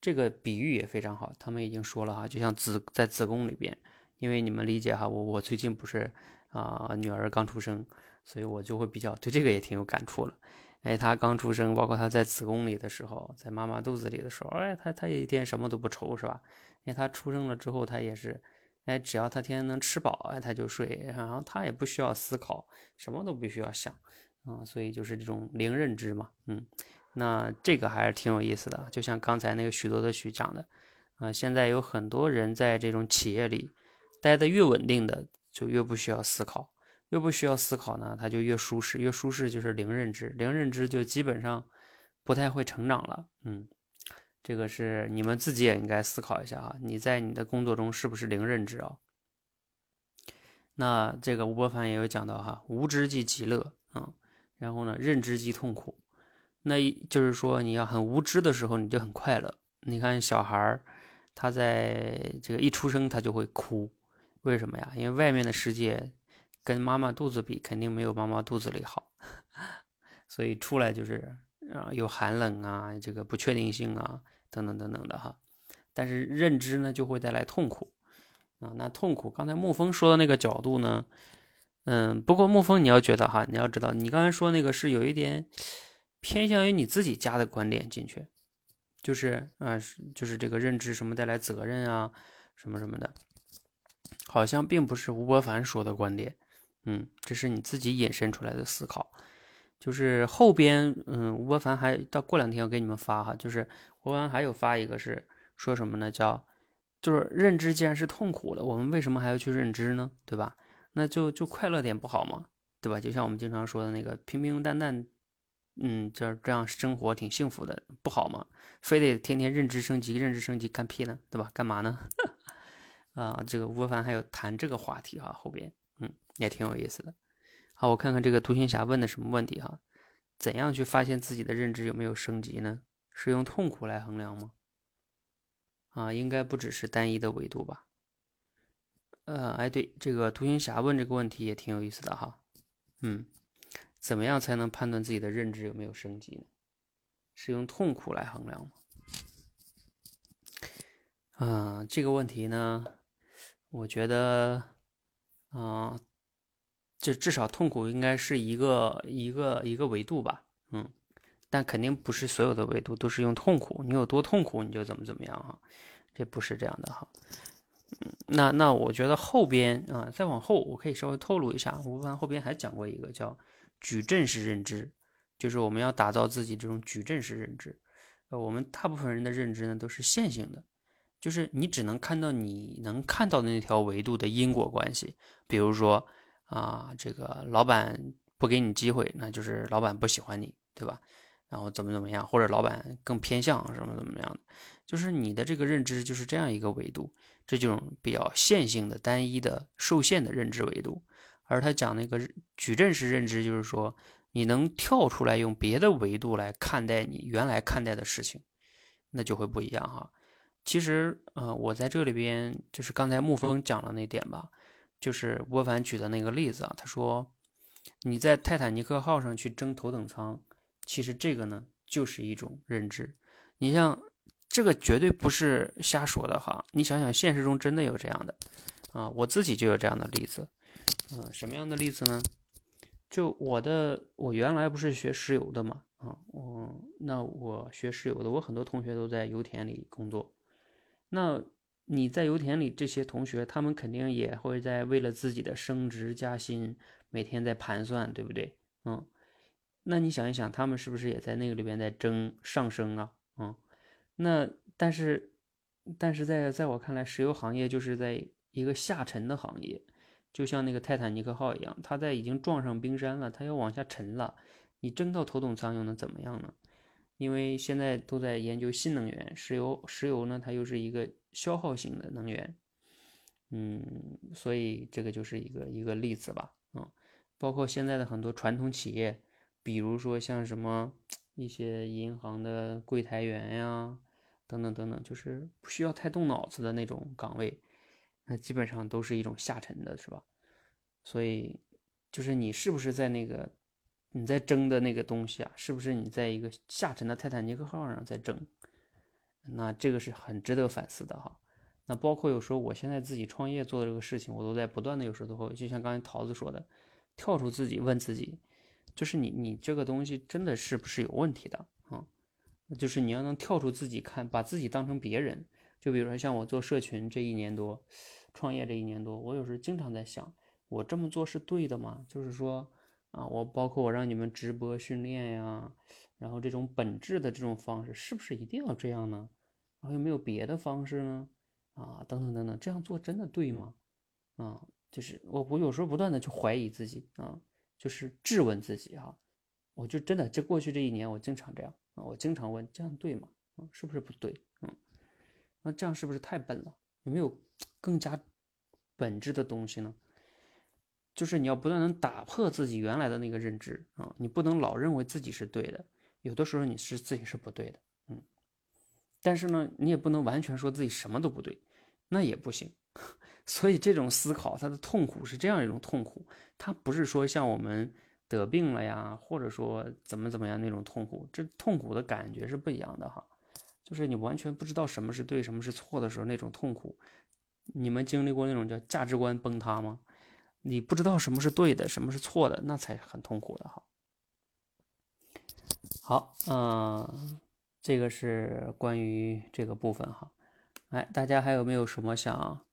这个比喻也非常好。他们已经说了哈，就像子在子宫里边，因为你们理解哈，我我最近不是啊女儿刚出生，所以我就会比较对这个也挺有感触了。哎，他刚出生，包括他在子宫里的时候，在妈妈肚子里的时候，哎，他他一天什么都不愁，是吧？因为他出生了之后，他也是，哎，只要他天天能吃饱，哎，他就睡，然后他也不需要思考，什么都不需要想，啊，所以就是这种零认知嘛，嗯，那这个还是挺有意思的，就像刚才那个许多的许讲的，啊，现在有很多人在这种企业里待的越稳定的，就越不需要思考。越不需要思考呢，他就越舒适，越舒适就是零认知，零认知就基本上不太会成长了。嗯，这个是你们自己也应该思考一下啊，你在你的工作中是不是零认知啊？那这个吴伯凡也有讲到哈，无知即极乐啊，然后呢，认知即痛苦。那就是说你要很无知的时候，你就很快乐。你看小孩儿，他在这个一出生他就会哭，为什么呀？因为外面的世界。跟妈妈肚子比，肯定没有妈妈肚子里好，所以出来就是啊，有寒冷啊，这个不确定性啊，等等等等的哈。但是认知呢，就会带来痛苦啊。那痛苦，刚才沐风说的那个角度呢，嗯，不过沐风你要觉得哈，你要知道，你刚才说那个是有一点偏向于你自己加的观点进去，就是啊，就是这个认知什么带来责任啊，什么什么的，好像并不是吴伯凡说的观点。嗯，这是你自己引申出来的思考，就是后边，嗯，吴伯凡还到过两天要给你们发哈，就是吴伯凡还有发一个是说什么呢？叫就是认知既然是痛苦的，我们为什么还要去认知呢？对吧？那就就快乐点不好吗？对吧？就像我们经常说的那个平平淡淡，嗯，就是这样生活挺幸福的，不好吗？非得天天认知升级，认知升级干屁呢？对吧？干嘛呢？啊，这个吴伯凡还有谈这个话题哈，后边。嗯也挺有意思的，好，我看看这个独行侠问的什么问题哈？怎样去发现自己的认知有没有升级呢？是用痛苦来衡量吗？啊，应该不只是单一的维度吧？呃，哎，对，这个独行侠问这个问题也挺有意思的哈。嗯，怎么样才能判断自己的认知有没有升级呢？是用痛苦来衡量吗？啊，这个问题呢，我觉得，啊。这至少痛苦应该是一个一个一个维度吧，嗯，但肯定不是所有的维度都是用痛苦，你有多痛苦你就怎么怎么样哈，这不是这样的哈。嗯，那那我觉得后边啊，再往后我可以稍微透露一下，吴凡后边还讲过一个叫矩阵式认知，就是我们要打造自己这种矩阵式认知。呃，我们大部分人的认知呢都是线性的，就是你只能看到你能看到的那条维度的因果关系。比如说啊，这个老板不给你机会，那就是老板不喜欢你，对吧？然后怎么怎么样，或者老板更偏向什么怎么样的，就是你的这个认知就是这样一个维度。这种比较线性的、单一的、受限的认知维度，而他讲那个矩阵式认知，就是说你能跳出来，用别的维度来看待你原来看待的事情，那就会不一样哈。其实，呃，我在这里边就是刚才沐风讲的那点吧，就是郭凡举的那个例子啊，他说你在泰坦尼克号上去争头等舱，其实这个呢就是一种认知，你像。这个绝对不是瞎说的哈，你想想，现实中真的有这样的啊，我自己就有这样的例子，嗯，什么样的例子呢？就我的，我原来不是学石油的嘛，啊，我那我学石油的，我很多同学都在油田里工作，那你在油田里这些同学，他们肯定也会在为了自己的升职加薪，每天在盘算，对不对？嗯，那你想一想，他们是不是也在那个里边在争上升啊？嗯。那但是，但是在在我看来，石油行业就是在一个下沉的行业，就像那个泰坦尼克号一样，它在已经撞上冰山了，它要往下沉了。你争到头等舱又能怎么样呢？因为现在都在研究新能源，石油石油呢，它又是一个消耗型的能源，嗯，所以这个就是一个一个例子吧，嗯，包括现在的很多传统企业，比如说像什么一些银行的柜台员呀。等等等等，就是不需要太动脑子的那种岗位，那基本上都是一种下沉的，是吧？所以，就是你是不是在那个你在争的那个东西啊？是不是你在一个下沉的泰坦尼克号上在争？那这个是很值得反思的哈。那包括有时候我现在自己创业做的这个事情，我都在不断的有时候都会，就像刚才桃子说的，跳出自己问自己，就是你你这个东西真的是不是有问题的啊？就是你要能跳出自己看，把自己当成别人。就比如说像我做社群这一年多，创业这一年多，我有时候经常在想，我这么做是对的吗？就是说啊，我包括我让你们直播训练呀，然后这种本质的这种方式，是不是一定要这样呢？然后有没有别的方式呢？啊，等等等等，这样做真的对吗？啊，就是我我有时候不断的去怀疑自己啊，就是质问自己哈，我就真的这过去这一年，我经常这样。啊，我经常问，这样对吗？啊，是不是不对？嗯，那这样是不是太笨了？有没有更加本质的东西呢？就是你要不断能打破自己原来的那个认知啊，你不能老认为自己是对的，有的时候你是自己是不对的，嗯。但是呢，你也不能完全说自己什么都不对，那也不行。所以这种思考，它的痛苦是这样一种痛苦，它不是说像我们。得病了呀，或者说怎么怎么样那种痛苦，这痛苦的感觉是不一样的哈。就是你完全不知道什么是对，什么是错的时候那种痛苦。你们经历过那种叫价值观崩塌吗？你不知道什么是对的，什么是错的，那才很痛苦的哈。好，嗯，这个是关于这个部分哈。哎，大家还有没有什么想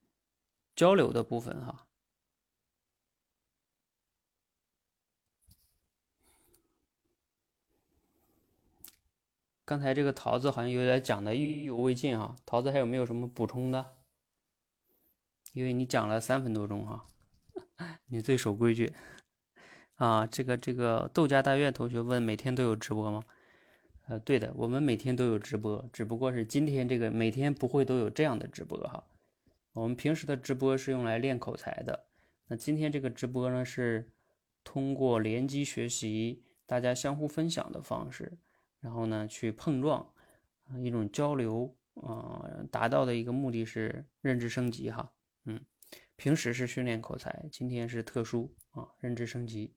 交流的部分哈？刚才这个桃子好像有点讲的意犹未尽哈，桃子还有没有什么补充的？因为你讲了三分多钟哈，你最守规矩啊。这个这个豆家大院同学问每天都有直播吗？呃，对的，我们每天都有直播，只不过是今天这个每天不会都有这样的直播哈。我们平时的直播是用来练口才的，那今天这个直播呢是通过联机学习，大家相互分享的方式。然后呢，去碰撞，一种交流，啊，达到的一个目的是认知升级哈，嗯，平时是训练口才，今天是特殊啊，认知升级。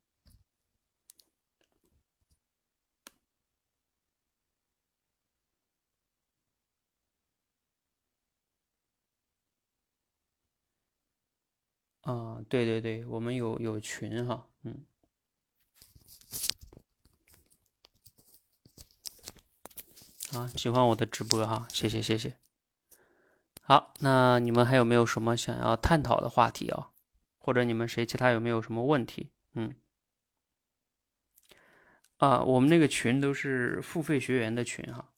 啊，对对对，我们有有群哈，嗯。啊，喜欢我的直播哈，谢谢谢谢。好，那你们还有没有什么想要探讨的话题啊？或者你们谁其他有没有什么问题？嗯。啊，我们那个群都是付费学员的群哈，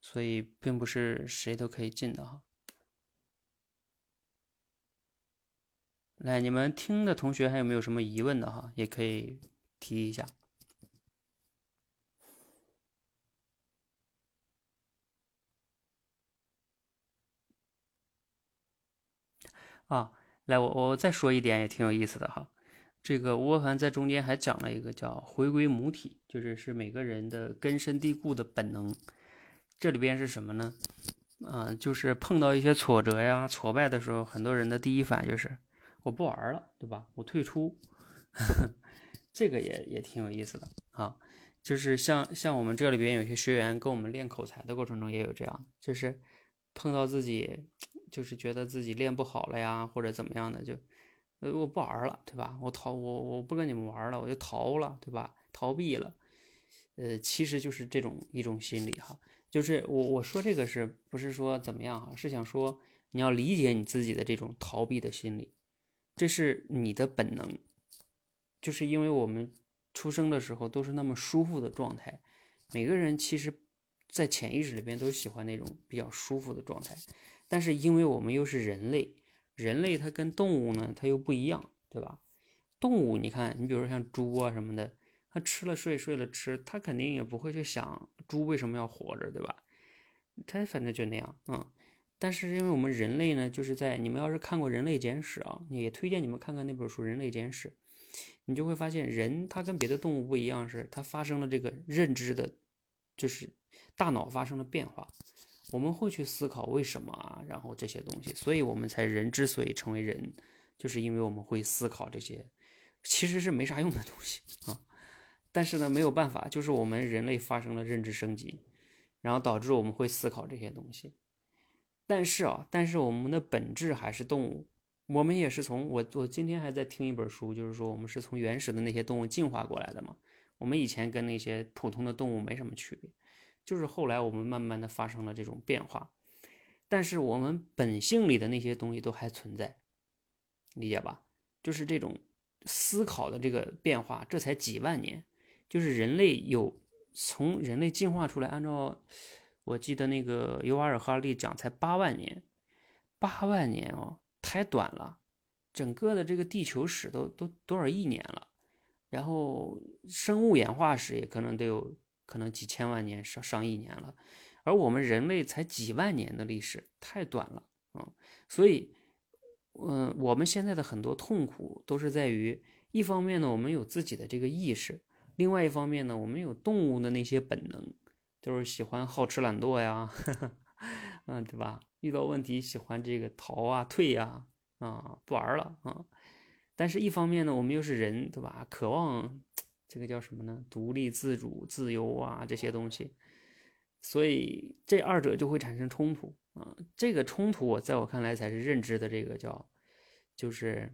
所以并不是谁都可以进的哈。来，你们听的同学还有没有什么疑问的哈？也可以提一下。啊，来，我我再说一点也挺有意思的哈。这个吴伯凡在中间还讲了一个叫回归母体，就是是每个人的根深蒂固的本能。这里边是什么呢？啊，就是碰到一些挫折呀、挫败的时候，很多人的第一反应就是我不玩了，对吧？我退出。这个也也挺有意思的啊。就是像像我们这里边有些学员跟我们练口才的过程中也有这样，就是碰到自己。就是觉得自己练不好了呀，或者怎么样的，就，呃，我不玩了，对吧？我逃，我我不跟你们玩了，我就逃了，对吧？逃避了，呃，其实就是这种一种心理哈。就是我我说这个是不是说怎么样哈？是想说你要理解你自己的这种逃避的心理，这是你的本能，就是因为我们出生的时候都是那么舒服的状态，每个人其实，在潜意识里边都喜欢那种比较舒服的状态。但是因为我们又是人类，人类它跟动物呢，它又不一样，对吧？动物你看，你比如说像猪啊什么的，它吃了睡，睡了吃，它肯定也不会去想猪为什么要活着，对吧？它反正就那样，嗯。但是因为我们人类呢，就是在你们要是看过《人类简史》啊，也推荐你们看看那本书《人类简史》，你就会发现人他跟别的动物不一样，是它发生了这个认知的，就是大脑发生了变化。我们会去思考为什么啊，然后这些东西，所以我们才人之所以成为人，就是因为我们会思考这些，其实是没啥用的东西啊。但是呢，没有办法，就是我们人类发生了认知升级，然后导致我们会思考这些东西。但是啊，但是我们的本质还是动物，我们也是从我我今天还在听一本书，就是说我们是从原始的那些动物进化过来的嘛，我们以前跟那些普通的动物没什么区别。就是后来我们慢慢的发生了这种变化，但是我们本性里的那些东西都还存在，理解吧？就是这种思考的这个变化，这才几万年，就是人类有从人类进化出来，按照我记得那个尤瓦尔哈利讲，才八万年，八万年哦，太短了，整个的这个地球史都都多少亿年了，然后生物演化史也可能得有。可能几千万年、上上亿年了，而我们人类才几万年的历史，太短了啊！所以，嗯，我们现在的很多痛苦都是在于，一方面呢，我们有自己的这个意识；，另外一方面呢，我们有动物的那些本能，就是喜欢好吃懒惰呀，嗯，对吧？遇到问题喜欢这个逃啊、退呀，啊，不玩了啊。但是，一方面呢，我们又是人，对吧？渴望。这个叫什么呢？独立、自主、自由啊，这些东西，所以这二者就会产生冲突啊。这个冲突，在我看来才是认知的这个叫，就是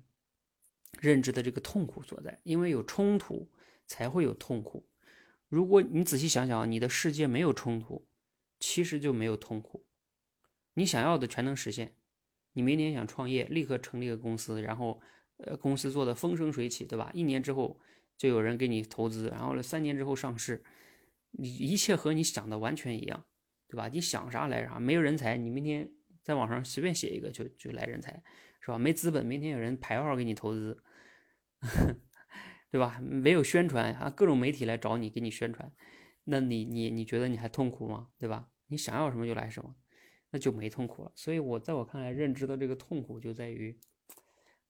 认知的这个痛苦所在。因为有冲突，才会有痛苦。如果你仔细想想，你的世界没有冲突，其实就没有痛苦，你想要的全能实现。你明年想创业，立刻成立个公司，然后呃，公司做的风生水起，对吧？一年之后。就有人给你投资，然后呢，三年之后上市，你一切和你想的完全一样，对吧？你想啥来啥，没有人才，你明天在网上随便写一个就就来人才，是吧？没资本，明天有人排号给你投资，对吧？没有宣传啊，各种媒体来找你给你宣传，那你你你觉得你还痛苦吗？对吧？你想要什么就来什么，那就没痛苦了。所以我在我看来，认知的这个痛苦就在于，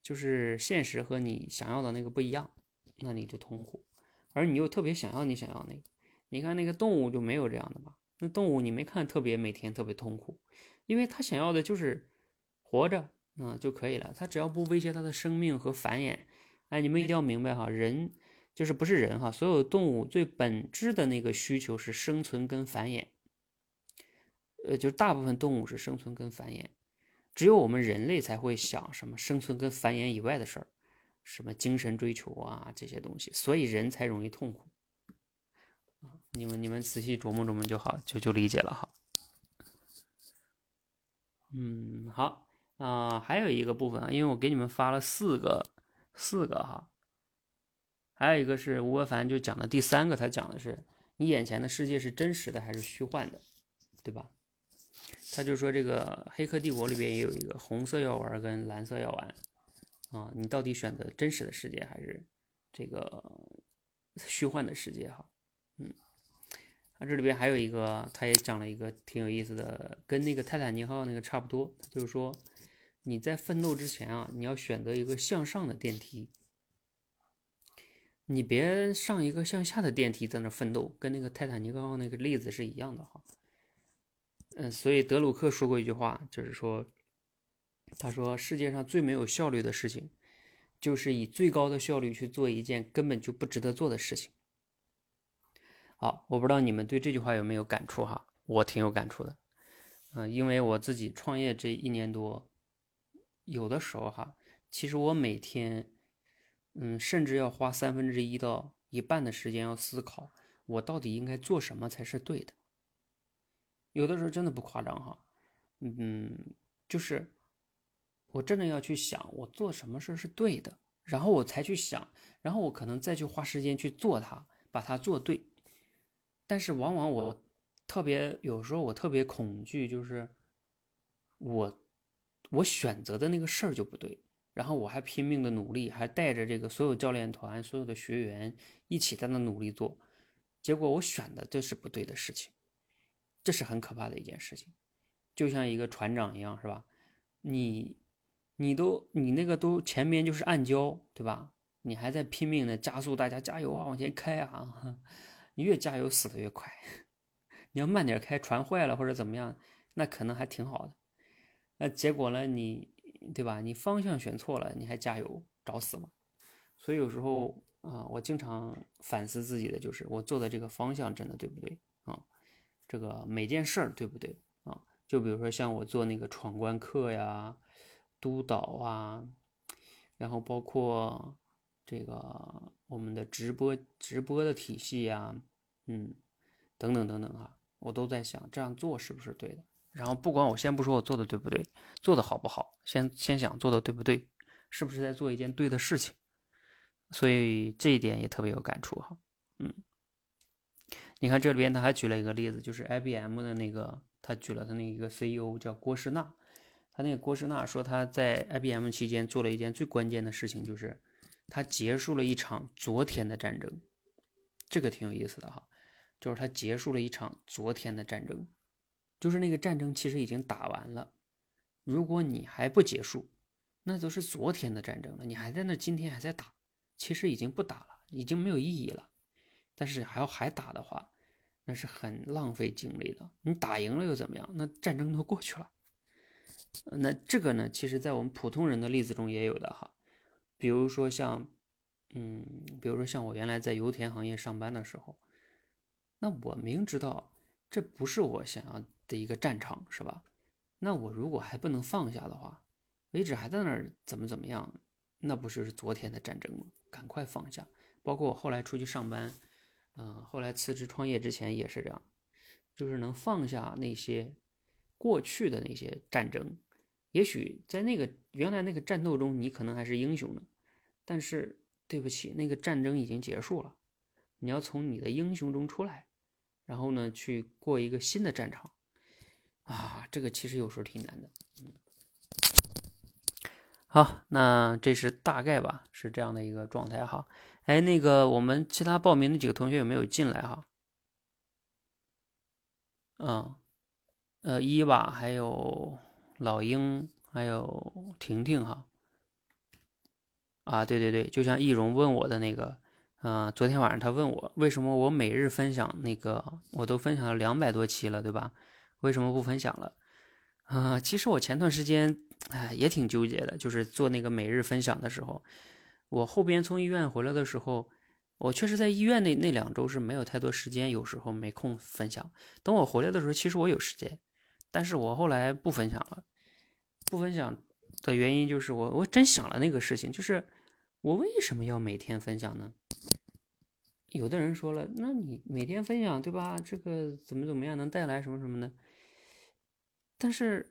就是现实和你想要的那个不一样。那你就痛苦，而你又特别想要你想要那个，你看那个动物就没有这样的吧？那动物你没看特别每天特别痛苦，因为它想要的就是活着，嗯就可以了。它只要不威胁它的生命和繁衍，哎，你们一定要明白哈，人就是不是人哈，所有动物最本质的那个需求是生存跟繁衍，呃，就大部分动物是生存跟繁衍，只有我们人类才会想什么生存跟繁衍以外的事儿，什么精神追求啊这些东西，所以人才容易痛苦。你们你们仔细琢磨琢磨就好，就就理解了哈。嗯，好啊，还有一个部分啊，因为我给你们发了四个四个哈，还有一个是吴伯凡就讲的第三个，他讲的是你眼前的世界是真实的还是虚幻的，对吧？他就说这个《黑客帝国》里边也有一个红色药丸跟蓝色药丸啊，你到底选择真实的世界还是这个虚幻的世界哈？嗯。啊这里边还有一个，他也讲了一个挺有意思的，跟那个泰坦尼克号那个差不多。就是说，你在奋斗之前啊，你要选择一个向上的电梯，你别上一个向下的电梯在那奋斗，跟那个泰坦尼克号那个例子是一样的哈。嗯，所以德鲁克说过一句话，就是说，他说世界上最没有效率的事情，就是以最高的效率去做一件根本就不值得做的事情。好，我不知道你们对这句话有没有感触哈？我挺有感触的，嗯，因为我自己创业这一年多，有的时候哈，其实我每天，嗯，甚至要花三分之一到一半的时间要思考，我到底应该做什么才是对的。有的时候真的不夸张哈，嗯，就是我真的要去想我做什么事是对的，然后我才去想，然后我可能再去花时间去做它，把它做对。但是往往我特别有时候我特别恐惧，就是我我选择的那个事儿就不对，然后我还拼命的努力，还带着这个所有教练团、所有的学员一起在那努力做，结果我选的这是不对的事情，这是很可怕的一件事情，就像一个船长一样，是吧？你你都你那个都前面就是暗礁，对吧？你还在拼命的加速，大家加油啊，往前开啊！你越加油死的越快，你要慢点开，船坏了或者怎么样，那可能还挺好的。那结果呢？你对吧？你方向选错了，你还加油找死吗？所以有时候啊，我经常反思自己的，就是我做的这个方向真的对不对啊？这个每件事儿对不对啊？就比如说像我做那个闯关课呀、督导啊，然后包括。这个我们的直播直播的体系呀，嗯，等等等等啊，我都在想这样做是不是对的。然后不管我先不说我做的对不对，做的好不好，先先想做的对不对，是不是在做一件对的事情。所以这一点也特别有感触哈，嗯，你看这里边他还举了一个例子，就是 IBM 的那个，他举了他那一个 CEO 叫郭士纳，他那个郭士纳说他在 IBM 期间做了一件最关键的事情，就是。他结束了一场昨天的战争，这个挺有意思的哈，就是他结束了一场昨天的战争，就是那个战争其实已经打完了，如果你还不结束，那都是昨天的战争了，你还在那今天还在打，其实已经不打了，已经没有意义了。但是还要还打的话，那是很浪费精力的。你打赢了又怎么样？那战争都过去了。那这个呢，其实在我们普通人的例子中也有的哈。比如说像，嗯，比如说像我原来在油田行业上班的时候，那我明知道这不是我想要的一个战场，是吧？那我如果还不能放下的话，为止还在那儿，怎么怎么样？那不就是昨天的战争吗？赶快放下。包括我后来出去上班，嗯，后来辞职创业之前也是这样，就是能放下那些过去的那些战争。也许在那个原来那个战斗中，你可能还是英雄呢，但是对不起，那个战争已经结束了，你要从你的英雄中出来，然后呢，去过一个新的战场，啊，这个其实有时候挺难的。嗯，好，那这是大概吧，是这样的一个状态哈。哎，那个我们其他报名的几个同学有没有进来哈？嗯，呃，伊娃，还有。老鹰还有婷婷哈，啊，对对对，就像易容问我的那个，嗯，昨天晚上他问我为什么我每日分享那个我都分享了两百多期了，对吧？为什么不分享了？啊，其实我前段时间哎也挺纠结的，就是做那个每日分享的时候，我后边从医院回来的时候，我确实在医院那那两周是没有太多时间，有时候没空分享。等我回来的时候，其实我有时间，但是我后来不分享了。不分享的原因就是我我真想了那个事情，就是我为什么要每天分享呢？有的人说了，那你每天分享对吧？这个怎么怎么样能带来什么什么呢？但是，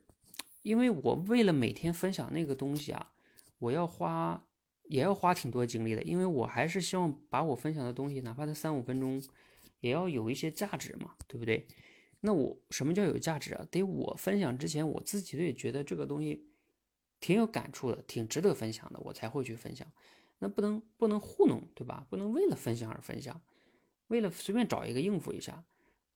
因为我为了每天分享那个东西啊，我要花也要花挺多精力的，因为我还是希望把我分享的东西，哪怕它三五分钟，也要有一些价值嘛，对不对？那我什么叫有价值啊？得我分享之前，我自己都得觉得这个东西挺有感触的，挺值得分享的，我才会去分享。那不能不能糊弄，对吧？不能为了分享而分享，为了随便找一个应付一下，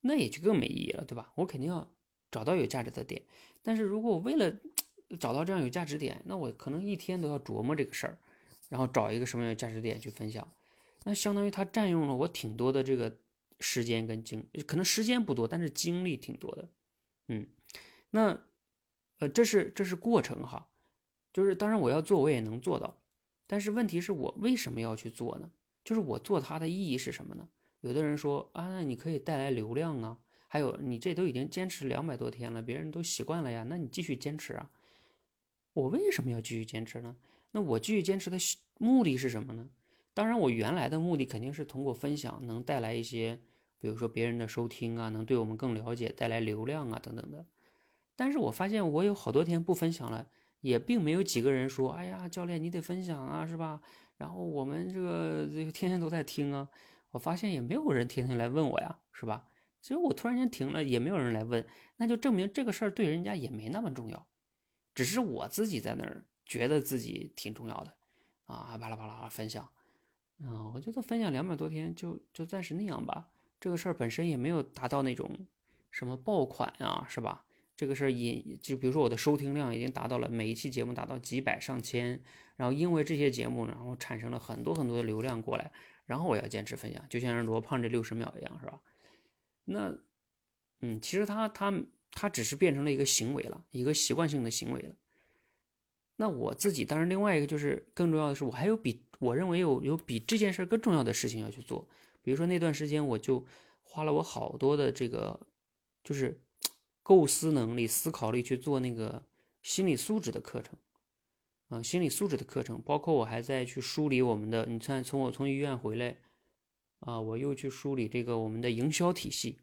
那也就更没意义了，对吧？我肯定要找到有价值的点。但是如果我为了找到这样有价值点，那我可能一天都要琢磨这个事儿，然后找一个什么样的价值点去分享，那相当于它占用了我挺多的这个时间跟精，可能时间不多，但是精力挺多的。嗯，那呃，这是这是过程哈，就是当然我要做，我也能做到。但是问题是我为什么要去做呢？就是我做它的意义是什么呢？有的人说啊，那你可以带来流量啊，还有你这都已经坚持两百多天了，别人都习惯了呀，那你继续坚持啊。我为什么要继续坚持呢？那我继续坚持的目的是什么呢？当然，我原来的目的肯定是通过分享能带来一些，比如说别人的收听啊，能对我们更了解，带来流量啊等等的。但是我发现我有好多天不分享了。也并没有几个人说：“哎呀，教练，你得分享啊，是吧？”然后我们这个这个天天都在听啊，我发现也没有人天天来问我呀，是吧？其实我突然间停了，也没有人来问，那就证明这个事儿对人家也没那么重要，只是我自己在那儿觉得自己挺重要的啊，巴拉巴拉分享啊，我觉得分享两百多天就就暂时那样吧，这个事儿本身也没有达到那种什么爆款啊，是吧？这个事儿也就比如说我的收听量已经达到了每一期节目达到几百上千，然后因为这些节目，然后产生了很多很多的流量过来，然后我要坚持分享，就像罗胖这六十秒一样，是吧？那，嗯，其实他他他只是变成了一个行为了，一个习惯性的行为了。那我自己当然另外一个就是更重要的是，我还有比我认为有有比这件事更重要的事情要去做，比如说那段时间我就花了我好多的这个就是。构思能力、思考力去做那个心理素质的课程，啊，心理素质的课程，包括我还在去梳理我们的，你看，从我从医院回来，啊，我又去梳理这个我们的营销体系，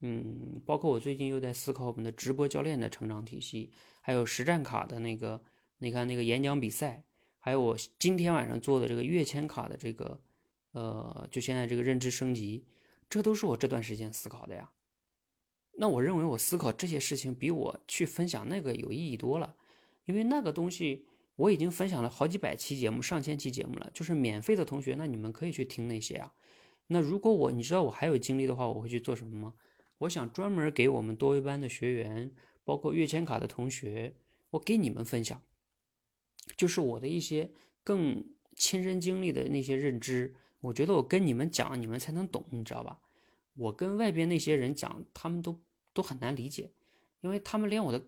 嗯，包括我最近又在思考我们的直播教练的成长体系，还有实战卡的那个，你看那个演讲比赛，还有我今天晚上做的这个跃迁卡的这个，呃，就现在这个认知升级，这都是我这段时间思考的呀。那我认为我思考这些事情比我去分享那个有意义多了，因为那个东西我已经分享了好几百期节目、上千期节目了，就是免费的同学，那你们可以去听那些啊。那如果我你知道我还有精力的话，我会去做什么吗？我想专门给我们多维班的学员，包括月签卡的同学，我给你们分享，就是我的一些更亲身经历的那些认知。我觉得我跟你们讲，你们才能懂，你知道吧？我跟外边那些人讲，他们都。都很难理解，因为他们连我的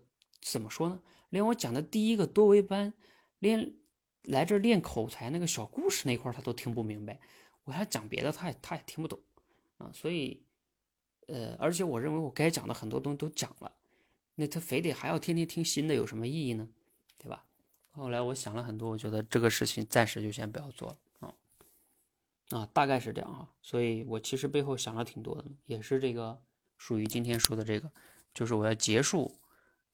怎么说呢？连我讲的第一个多维班，连来这练口才那个小故事那块他都听不明白。我还讲别的，他也他也听不懂啊。所以，呃，而且我认为我该讲的很多东西都讲了，那他非得还要天天听新的，有什么意义呢？对吧？后来我想了很多，我觉得这个事情暂时就先不要做了啊，大概是这样哈。所以我其实背后想了挺多的，也是这个。属于今天说的这个，就是我要结束，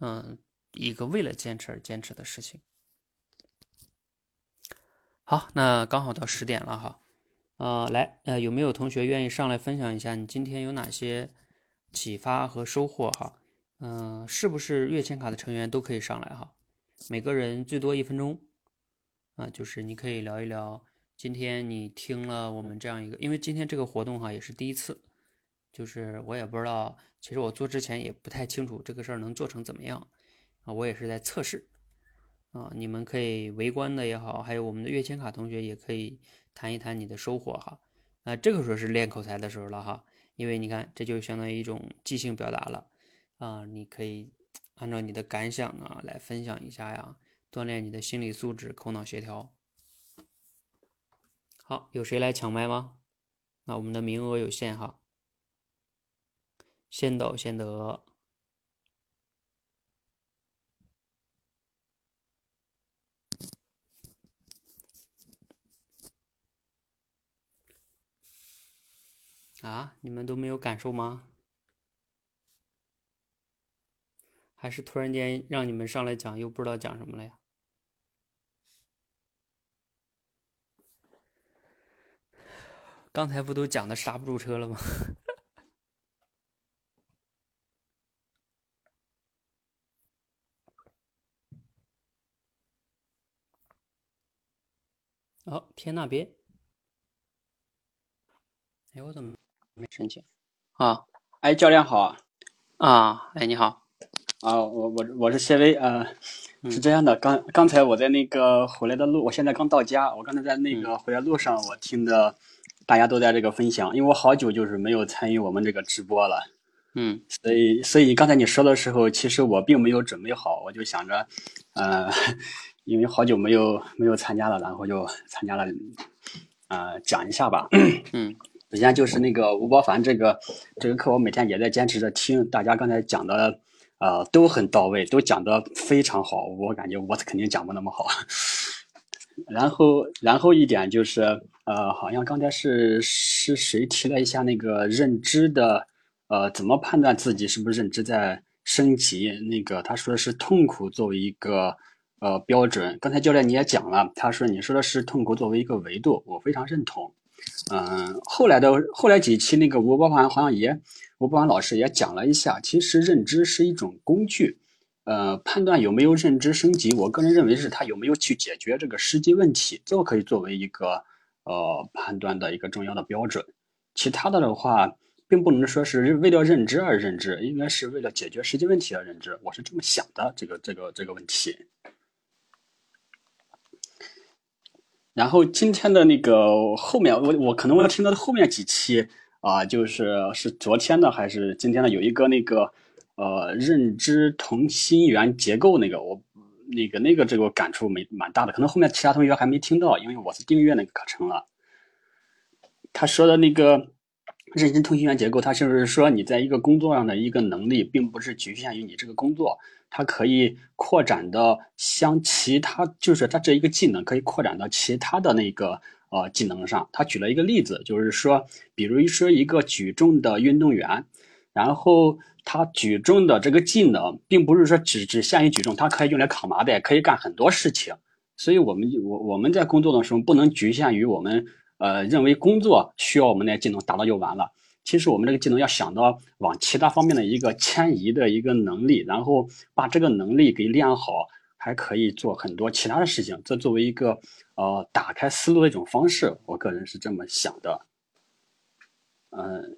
嗯，一个为了坚持而坚持的事情。好，那刚好到十点了哈，呃，来，呃，有没有同学愿意上来分享一下你今天有哪些启发和收获哈？嗯，是不是月签卡的成员都可以上来哈？每个人最多一分钟，啊，就是你可以聊一聊今天你听了我们这样一个，因为今天这个活动哈也是第一次。就是我也不知道，其实我做之前也不太清楚这个事儿能做成怎么样啊，我也是在测试啊。你们可以围观的也好，还有我们的月签卡同学也可以谈一谈你的收获哈。那这个时候是练口才的时候了哈，因为你看这就相当于一种即兴表达了啊，你可以按照你的感想啊来分享一下呀，锻炼你的心理素质、口脑协调。好有谁来抢麦吗？那我们的名额有限哈。先到先得。啊你们都没有感受吗？还是突然间让你们上来讲又不知道讲什么了呀？刚才不都讲的刹不住车了吗？哦，天那边！哎，我怎么没申请？啊，哎，教练好。啊，哎，你好。啊，我我我是谢威，呃，是这样的，刚刚才我在那个回来的路，我现在刚到家，我刚才在那个回来路上，我听的大家都在这个分享，因为我好久就是没有参与我们这个直播了。嗯，所以所以刚才你说的时候，其实我并没有准备好，我就想着，呃。因为好久没有没有参加了，然后就参加了，啊，讲一下吧。嗯，首先就是那个吴伯凡这个这个课，我每天也在坚持着听。大家刚才讲的，呃，都很到位，都讲的非常好。我感觉我肯定讲不那么好。然后，然后一点就是，呃，好像刚才是是谁提了一下那个认知的，呃，怎么判断自己是不是认知在升级？那个他说的是痛苦作为一个。呃，标准。刚才教练你也讲了，他说你说的是痛苦作为一个维度，我非常认同。嗯，后来的后来几期那个吴伯凡好像也，吴伯凡老师也讲了一下，其实认知是一种工具。呃，判断有没有认知升级，我个人认为是他有没有去解决这个实际问题，这个可以作为一个呃判断的一个重要的标准。其他的的话，并不能说是为了认知而认知，应该是为了解决实际问题而认知。我是这么想的，这个这个这个问题。然后今天的那个后面，我我可能我听到的后面几期啊，就是是昨天的还是今天的，有一个那个呃认知同心圆结构那个，我那个那个这个感触没蛮大的，可能后面其他同学还没听到，因为我是订阅那个课程了。他说的那个认知同心圆结构，他就是说你在一个工作上的一个能力，并不是局限于你这个工作。它可以扩展到像其他，就是它这一个技能可以扩展到其他的那个呃技能上。他举了一个例子，就是说，比如说一个举重的运动员，然后他举重的这个技能，并不是说只只限于举重，它可以用来扛麻袋，可以干很多事情。所以，我们我我们在工作的时候，不能局限于我们呃认为工作需要我们的技能达到就完了。其实我们这个技能要想到往其他方面的一个迁移的一个能力，然后把这个能力给练好，还可以做很多其他的事情。这作为一个呃打开思路的一种方式，我个人是这么想的。嗯，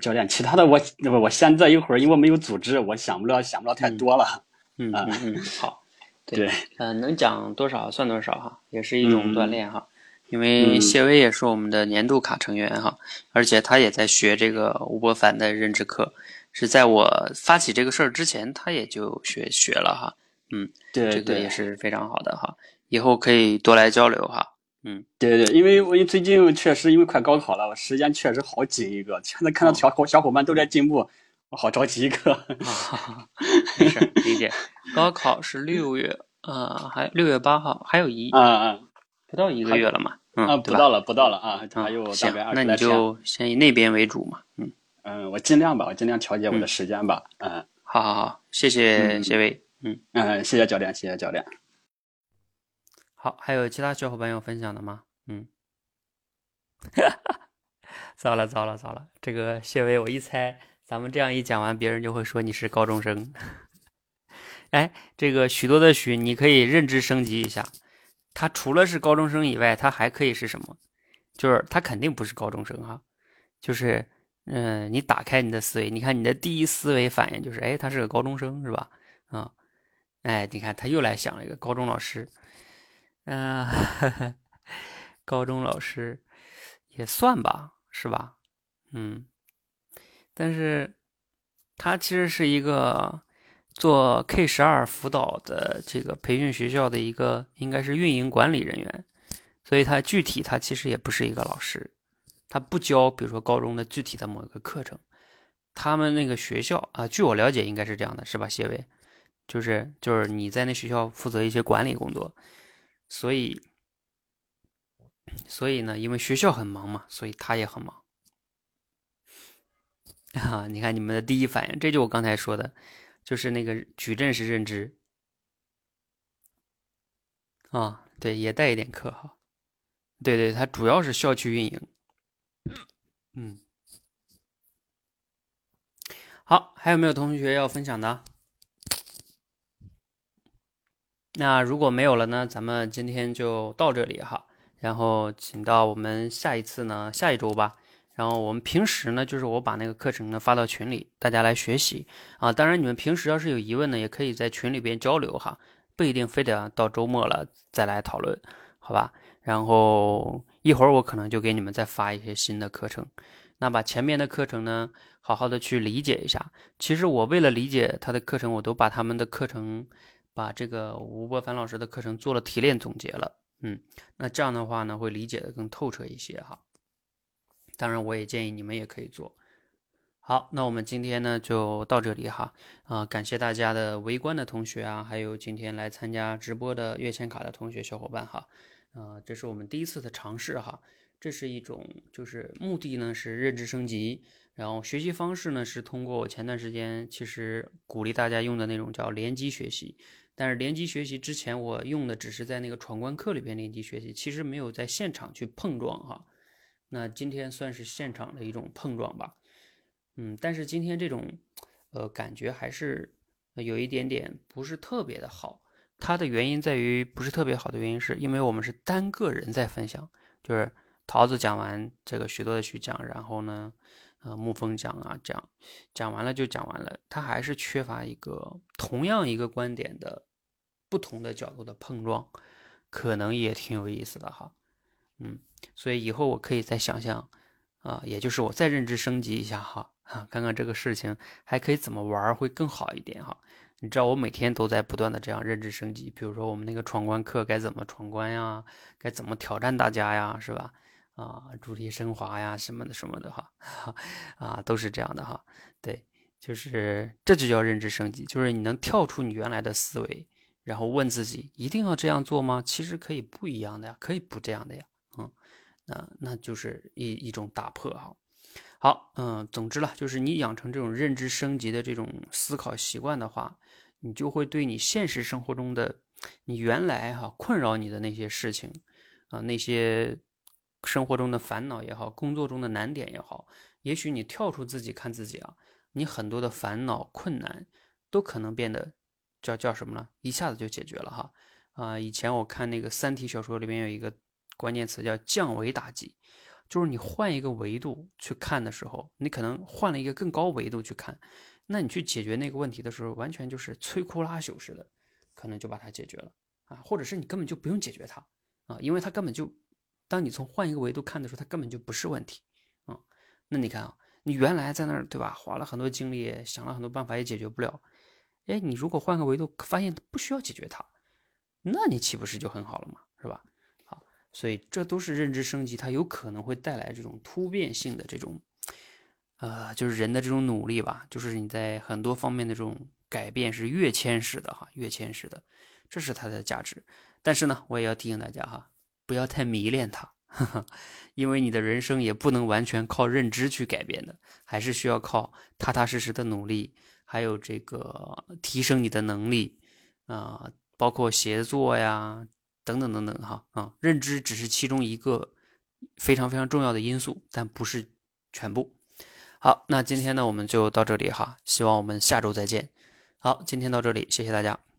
教练，其他的我我我先这一会儿，因为我没有组织，我想不了想不了太多了。嗯嗯嗯，好，对，嗯，能讲多少算多少哈，也是一种锻炼哈。因为谢威也是我们的年度卡成员哈，而且他也在学这个吴伯凡的认知课，是在我发起这个事儿之前，他也就学学了哈。嗯，对，这个也是非常好的哈，以后可以多来交流哈。嗯，对对，因为我最近确实因为快高考了，我时间确实好紧一个，现在看到小伙小伙伴都在进步，我好着急一个。没事，理解。高考是六月，呃，还六月八号，还有一，嗯嗯，不到一个月了嘛。啊，不到了，不到了啊，还有大概二十那你就先以那边为主嘛，嗯嗯，我尽量吧，我尽量调节我的时间吧，嗯，好好好，谢谢谢威，嗯嗯，谢谢教练，谢谢教练。好，还有其他小伙伴要分享的吗？嗯，糟了糟了糟了，这个谢伟，我一猜，咱们这样一讲完，别人就会说你是高中生。哎，这个许多的许，你可以认知升级一下。他除了是高中生以外，他还可以是什么？就是他肯定不是高中生哈。就是，嗯，你打开你的思维，你看你的第一思维反应就是，哎，他是个高中生是吧？啊，哎，你看他又来想了一个高中老师，嗯，高中老师也算吧，是吧？嗯，但是他其实是一个。做 K 十二辅导的这个培训学校的一个应该是运营管理人员，所以他具体他其实也不是一个老师，他不教比如说高中的具体的某一个课程，他们那个学校啊，据我了解应该是这样的，是吧？谢伟，就是就是你在那学校负责一些管理工作，所以所以呢，因为学校很忙嘛，所以他也很忙，啊，你看你们的第一反应，这就我刚才说的，就是那个矩阵式认知。啊，对，也带一点课哈，对对，它主要是校区运营，嗯，好，还有没有同学要分享的？那如果没有了呢？咱们今天就到这里哈，然后请到我们下一次呢，下一周吧。然后我们平时呢，就是我把那个课程呢发到群里，大家来学习啊。当然，你们平时要是有疑问呢，也可以在群里边交流哈，不一定非得到周末了再来讨论，好吧？然后一会儿我可能就给你们再发一些新的课程，那把前面的课程呢，好好的去理解一下。其实我为了理解他的课程，我都把他们的课程。把这个吴伯凡老师的课程做了提炼总结了，嗯，那这样的话呢，会理解的更透彻一些哈。当然，我也建议你们也可以做。好，那我们今天呢就到这里哈，啊，感谢大家的围观的同学啊，还有今天来参加直播的月签卡的同学小伙伴哈，啊，这是我们第一次的尝试哈，这是一种就是目的呢是认知升级。然后学习方式呢，是通过我前段时间其实鼓励大家用的那种叫联机学习，但是联机学习之前我用的只是在那个闯关课里边联机学习，其实没有在现场去碰撞哈。那今天算是现场的一种碰撞吧，嗯，但是今天这种呃感觉还是有一点点不是特别的好。它的原因在于不是特别好的原因，是因为我们是单个人在分享，就是桃子讲完这个许多的去讲，然后呢。呃，沐风讲啊，讲讲完了就讲完了，他还是缺乏一个同样一个观点的不同的角度的碰撞，可能也挺有意思的哈。嗯，所以以后我可以再想想啊，也就是我再认知升级一下哈，啊，看看这个事情还可以怎么玩会更好一点哈。你知道我每天都在不断的这样认知升级，比如说我们那个闯关课该怎么闯关呀，该怎么挑战大家呀，是吧？啊，主题升华呀，什么的什么的哈，啊，都是这样的哈。对，就是这就叫认知升级，就是你能跳出你原来的思维，然后问自己，一定要这样做吗？其实可以不一样的呀，可以不这样的呀。嗯，那那就是一一种打破哈。好，嗯，总之了，就是你养成这种认知升级的这种思考习惯的话，你就会对你现实生活中的你原来哈困扰你的那些事情啊，那些。生活中的烦恼也好，工作中的难点也好，也许你跳出自己看自己啊，你很多的烦恼困难都可能变得叫叫什么呢？一下子就解决了哈啊！以前我看那个《三体》小说里面有一个关键词叫降维打击，就是你换一个维度去看的时候，你可能换了一个更高维度去看，那你去解决那个问题的时候，完全就是摧枯拉朽似的，可能就把它解决了啊，或者是你根本就不用解决它啊，因为它根本就。当你从换一个维度看的时候，它根本就不是问题，啊，那你看啊，你原来在那儿对吧，花了很多精力，想了很多办法也解决不了，哎，你如果换个维度，发现不需要解决它，那你岂不是就很好了嘛，是吧？好，所以这都是认知升级，它有可能会带来这种突变性的这种，呃，就是人的这种努力吧，就是你在很多方面的这种改变是跃迁式的哈，跃迁式的，这是它的价值。但是呢，我也要提醒大家哈。不要太迷恋它，因为你的人生也不能完全靠认知去改变的，还是需要靠踏踏实实的努力，还有这个提升你的能力啊，包括协作呀，等等等等哈啊，认知只是其中一个非常非常重要的因素，但不是全部。好，那今天呢我们就到这里哈，希望我们下周再见。好，今天到这里，谢谢大家。